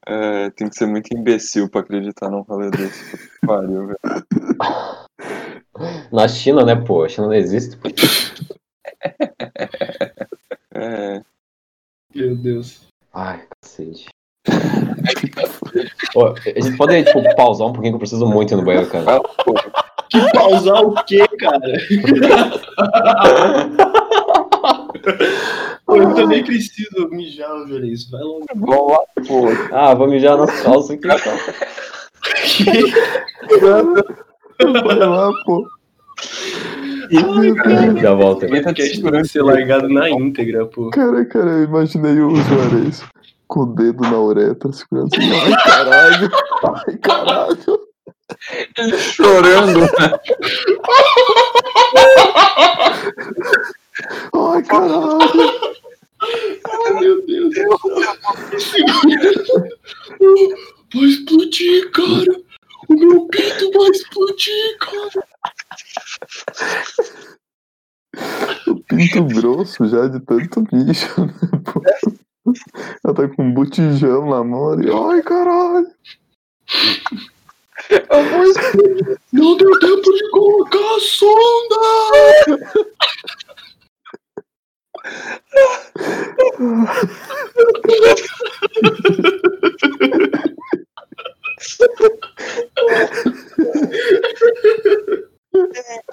É, tem que ser muito imbecil pra acreditar num rolê desse. Pariu, velho. Na China, né, pô? A China não existe. pô. É, Meu Deus. Ai, cacete. Ô, a gente pode, tipo, pausar um pouquinho que eu preciso muito ir no banheiro, cara. ah, pô, Que pausar o quê, cara? Pô, eu também preciso mijar, Juarez. Vai logo. vamos lá, pô. Ah, vou mijar nas calças aqui, então. Vai lá, pô. Já volto. Alguém tá te Podcast tem segurando que ser largado na íntegra, pô. Cara, cara, eu imaginei o Juarez com o dedo na uretra, segurando assim. Ai, caralho. Ai, caralho. Ele chorando. Ai, caralho. Ai, meu Deus. Vai explodir, cara. O meu pinto vai explodir, cara. O pinto grosso já de tanto bicho, né, pô? Ela tá com um botijão na mão ali. Ai, caralho. Não deu tempo de colocar a sonda.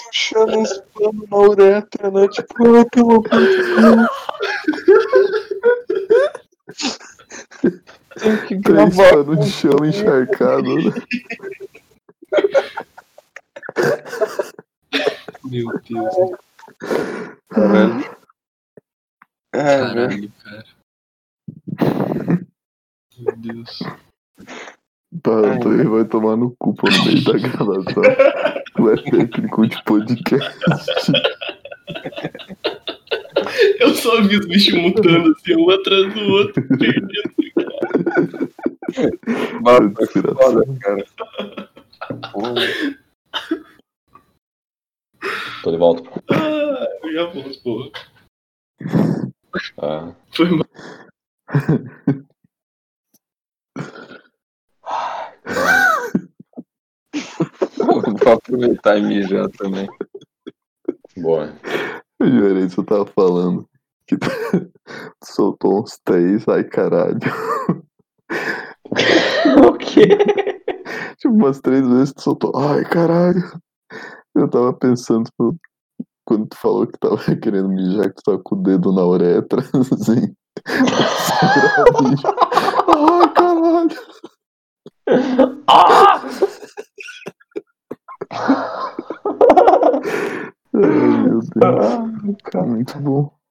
Puxando os panos na uretra, né? Tipo, pelo amor de Deus. Tem que Três panos de chão encharcado, né? Meu Deus. Caralho. É. Caralho, cara. Meu Deus. Tá, tu vai tomar no cu pô, no meio da gravação. Tu é técnico de podcast. Eu só vi os bichos mutando assim, um atrás do outro. perdendo. Mano, foi Desgraçado. foda, cara. Porra. Tô de volta. Ah, eu já vou, porra. Ah. Foi mal. Vou aproveitar e mijar também. Boa. O Juarez, eu tava falando que tu soltou uns três, ai caralho. o quê? Tipo, umas três vezes tu soltou, ai caralho. Eu tava pensando, tipo, quando tu falou que tava querendo mijar, que tu tava com o dedo na uretra, assim. Ai caralho. Ah! Ai meu Deus. Muito bom.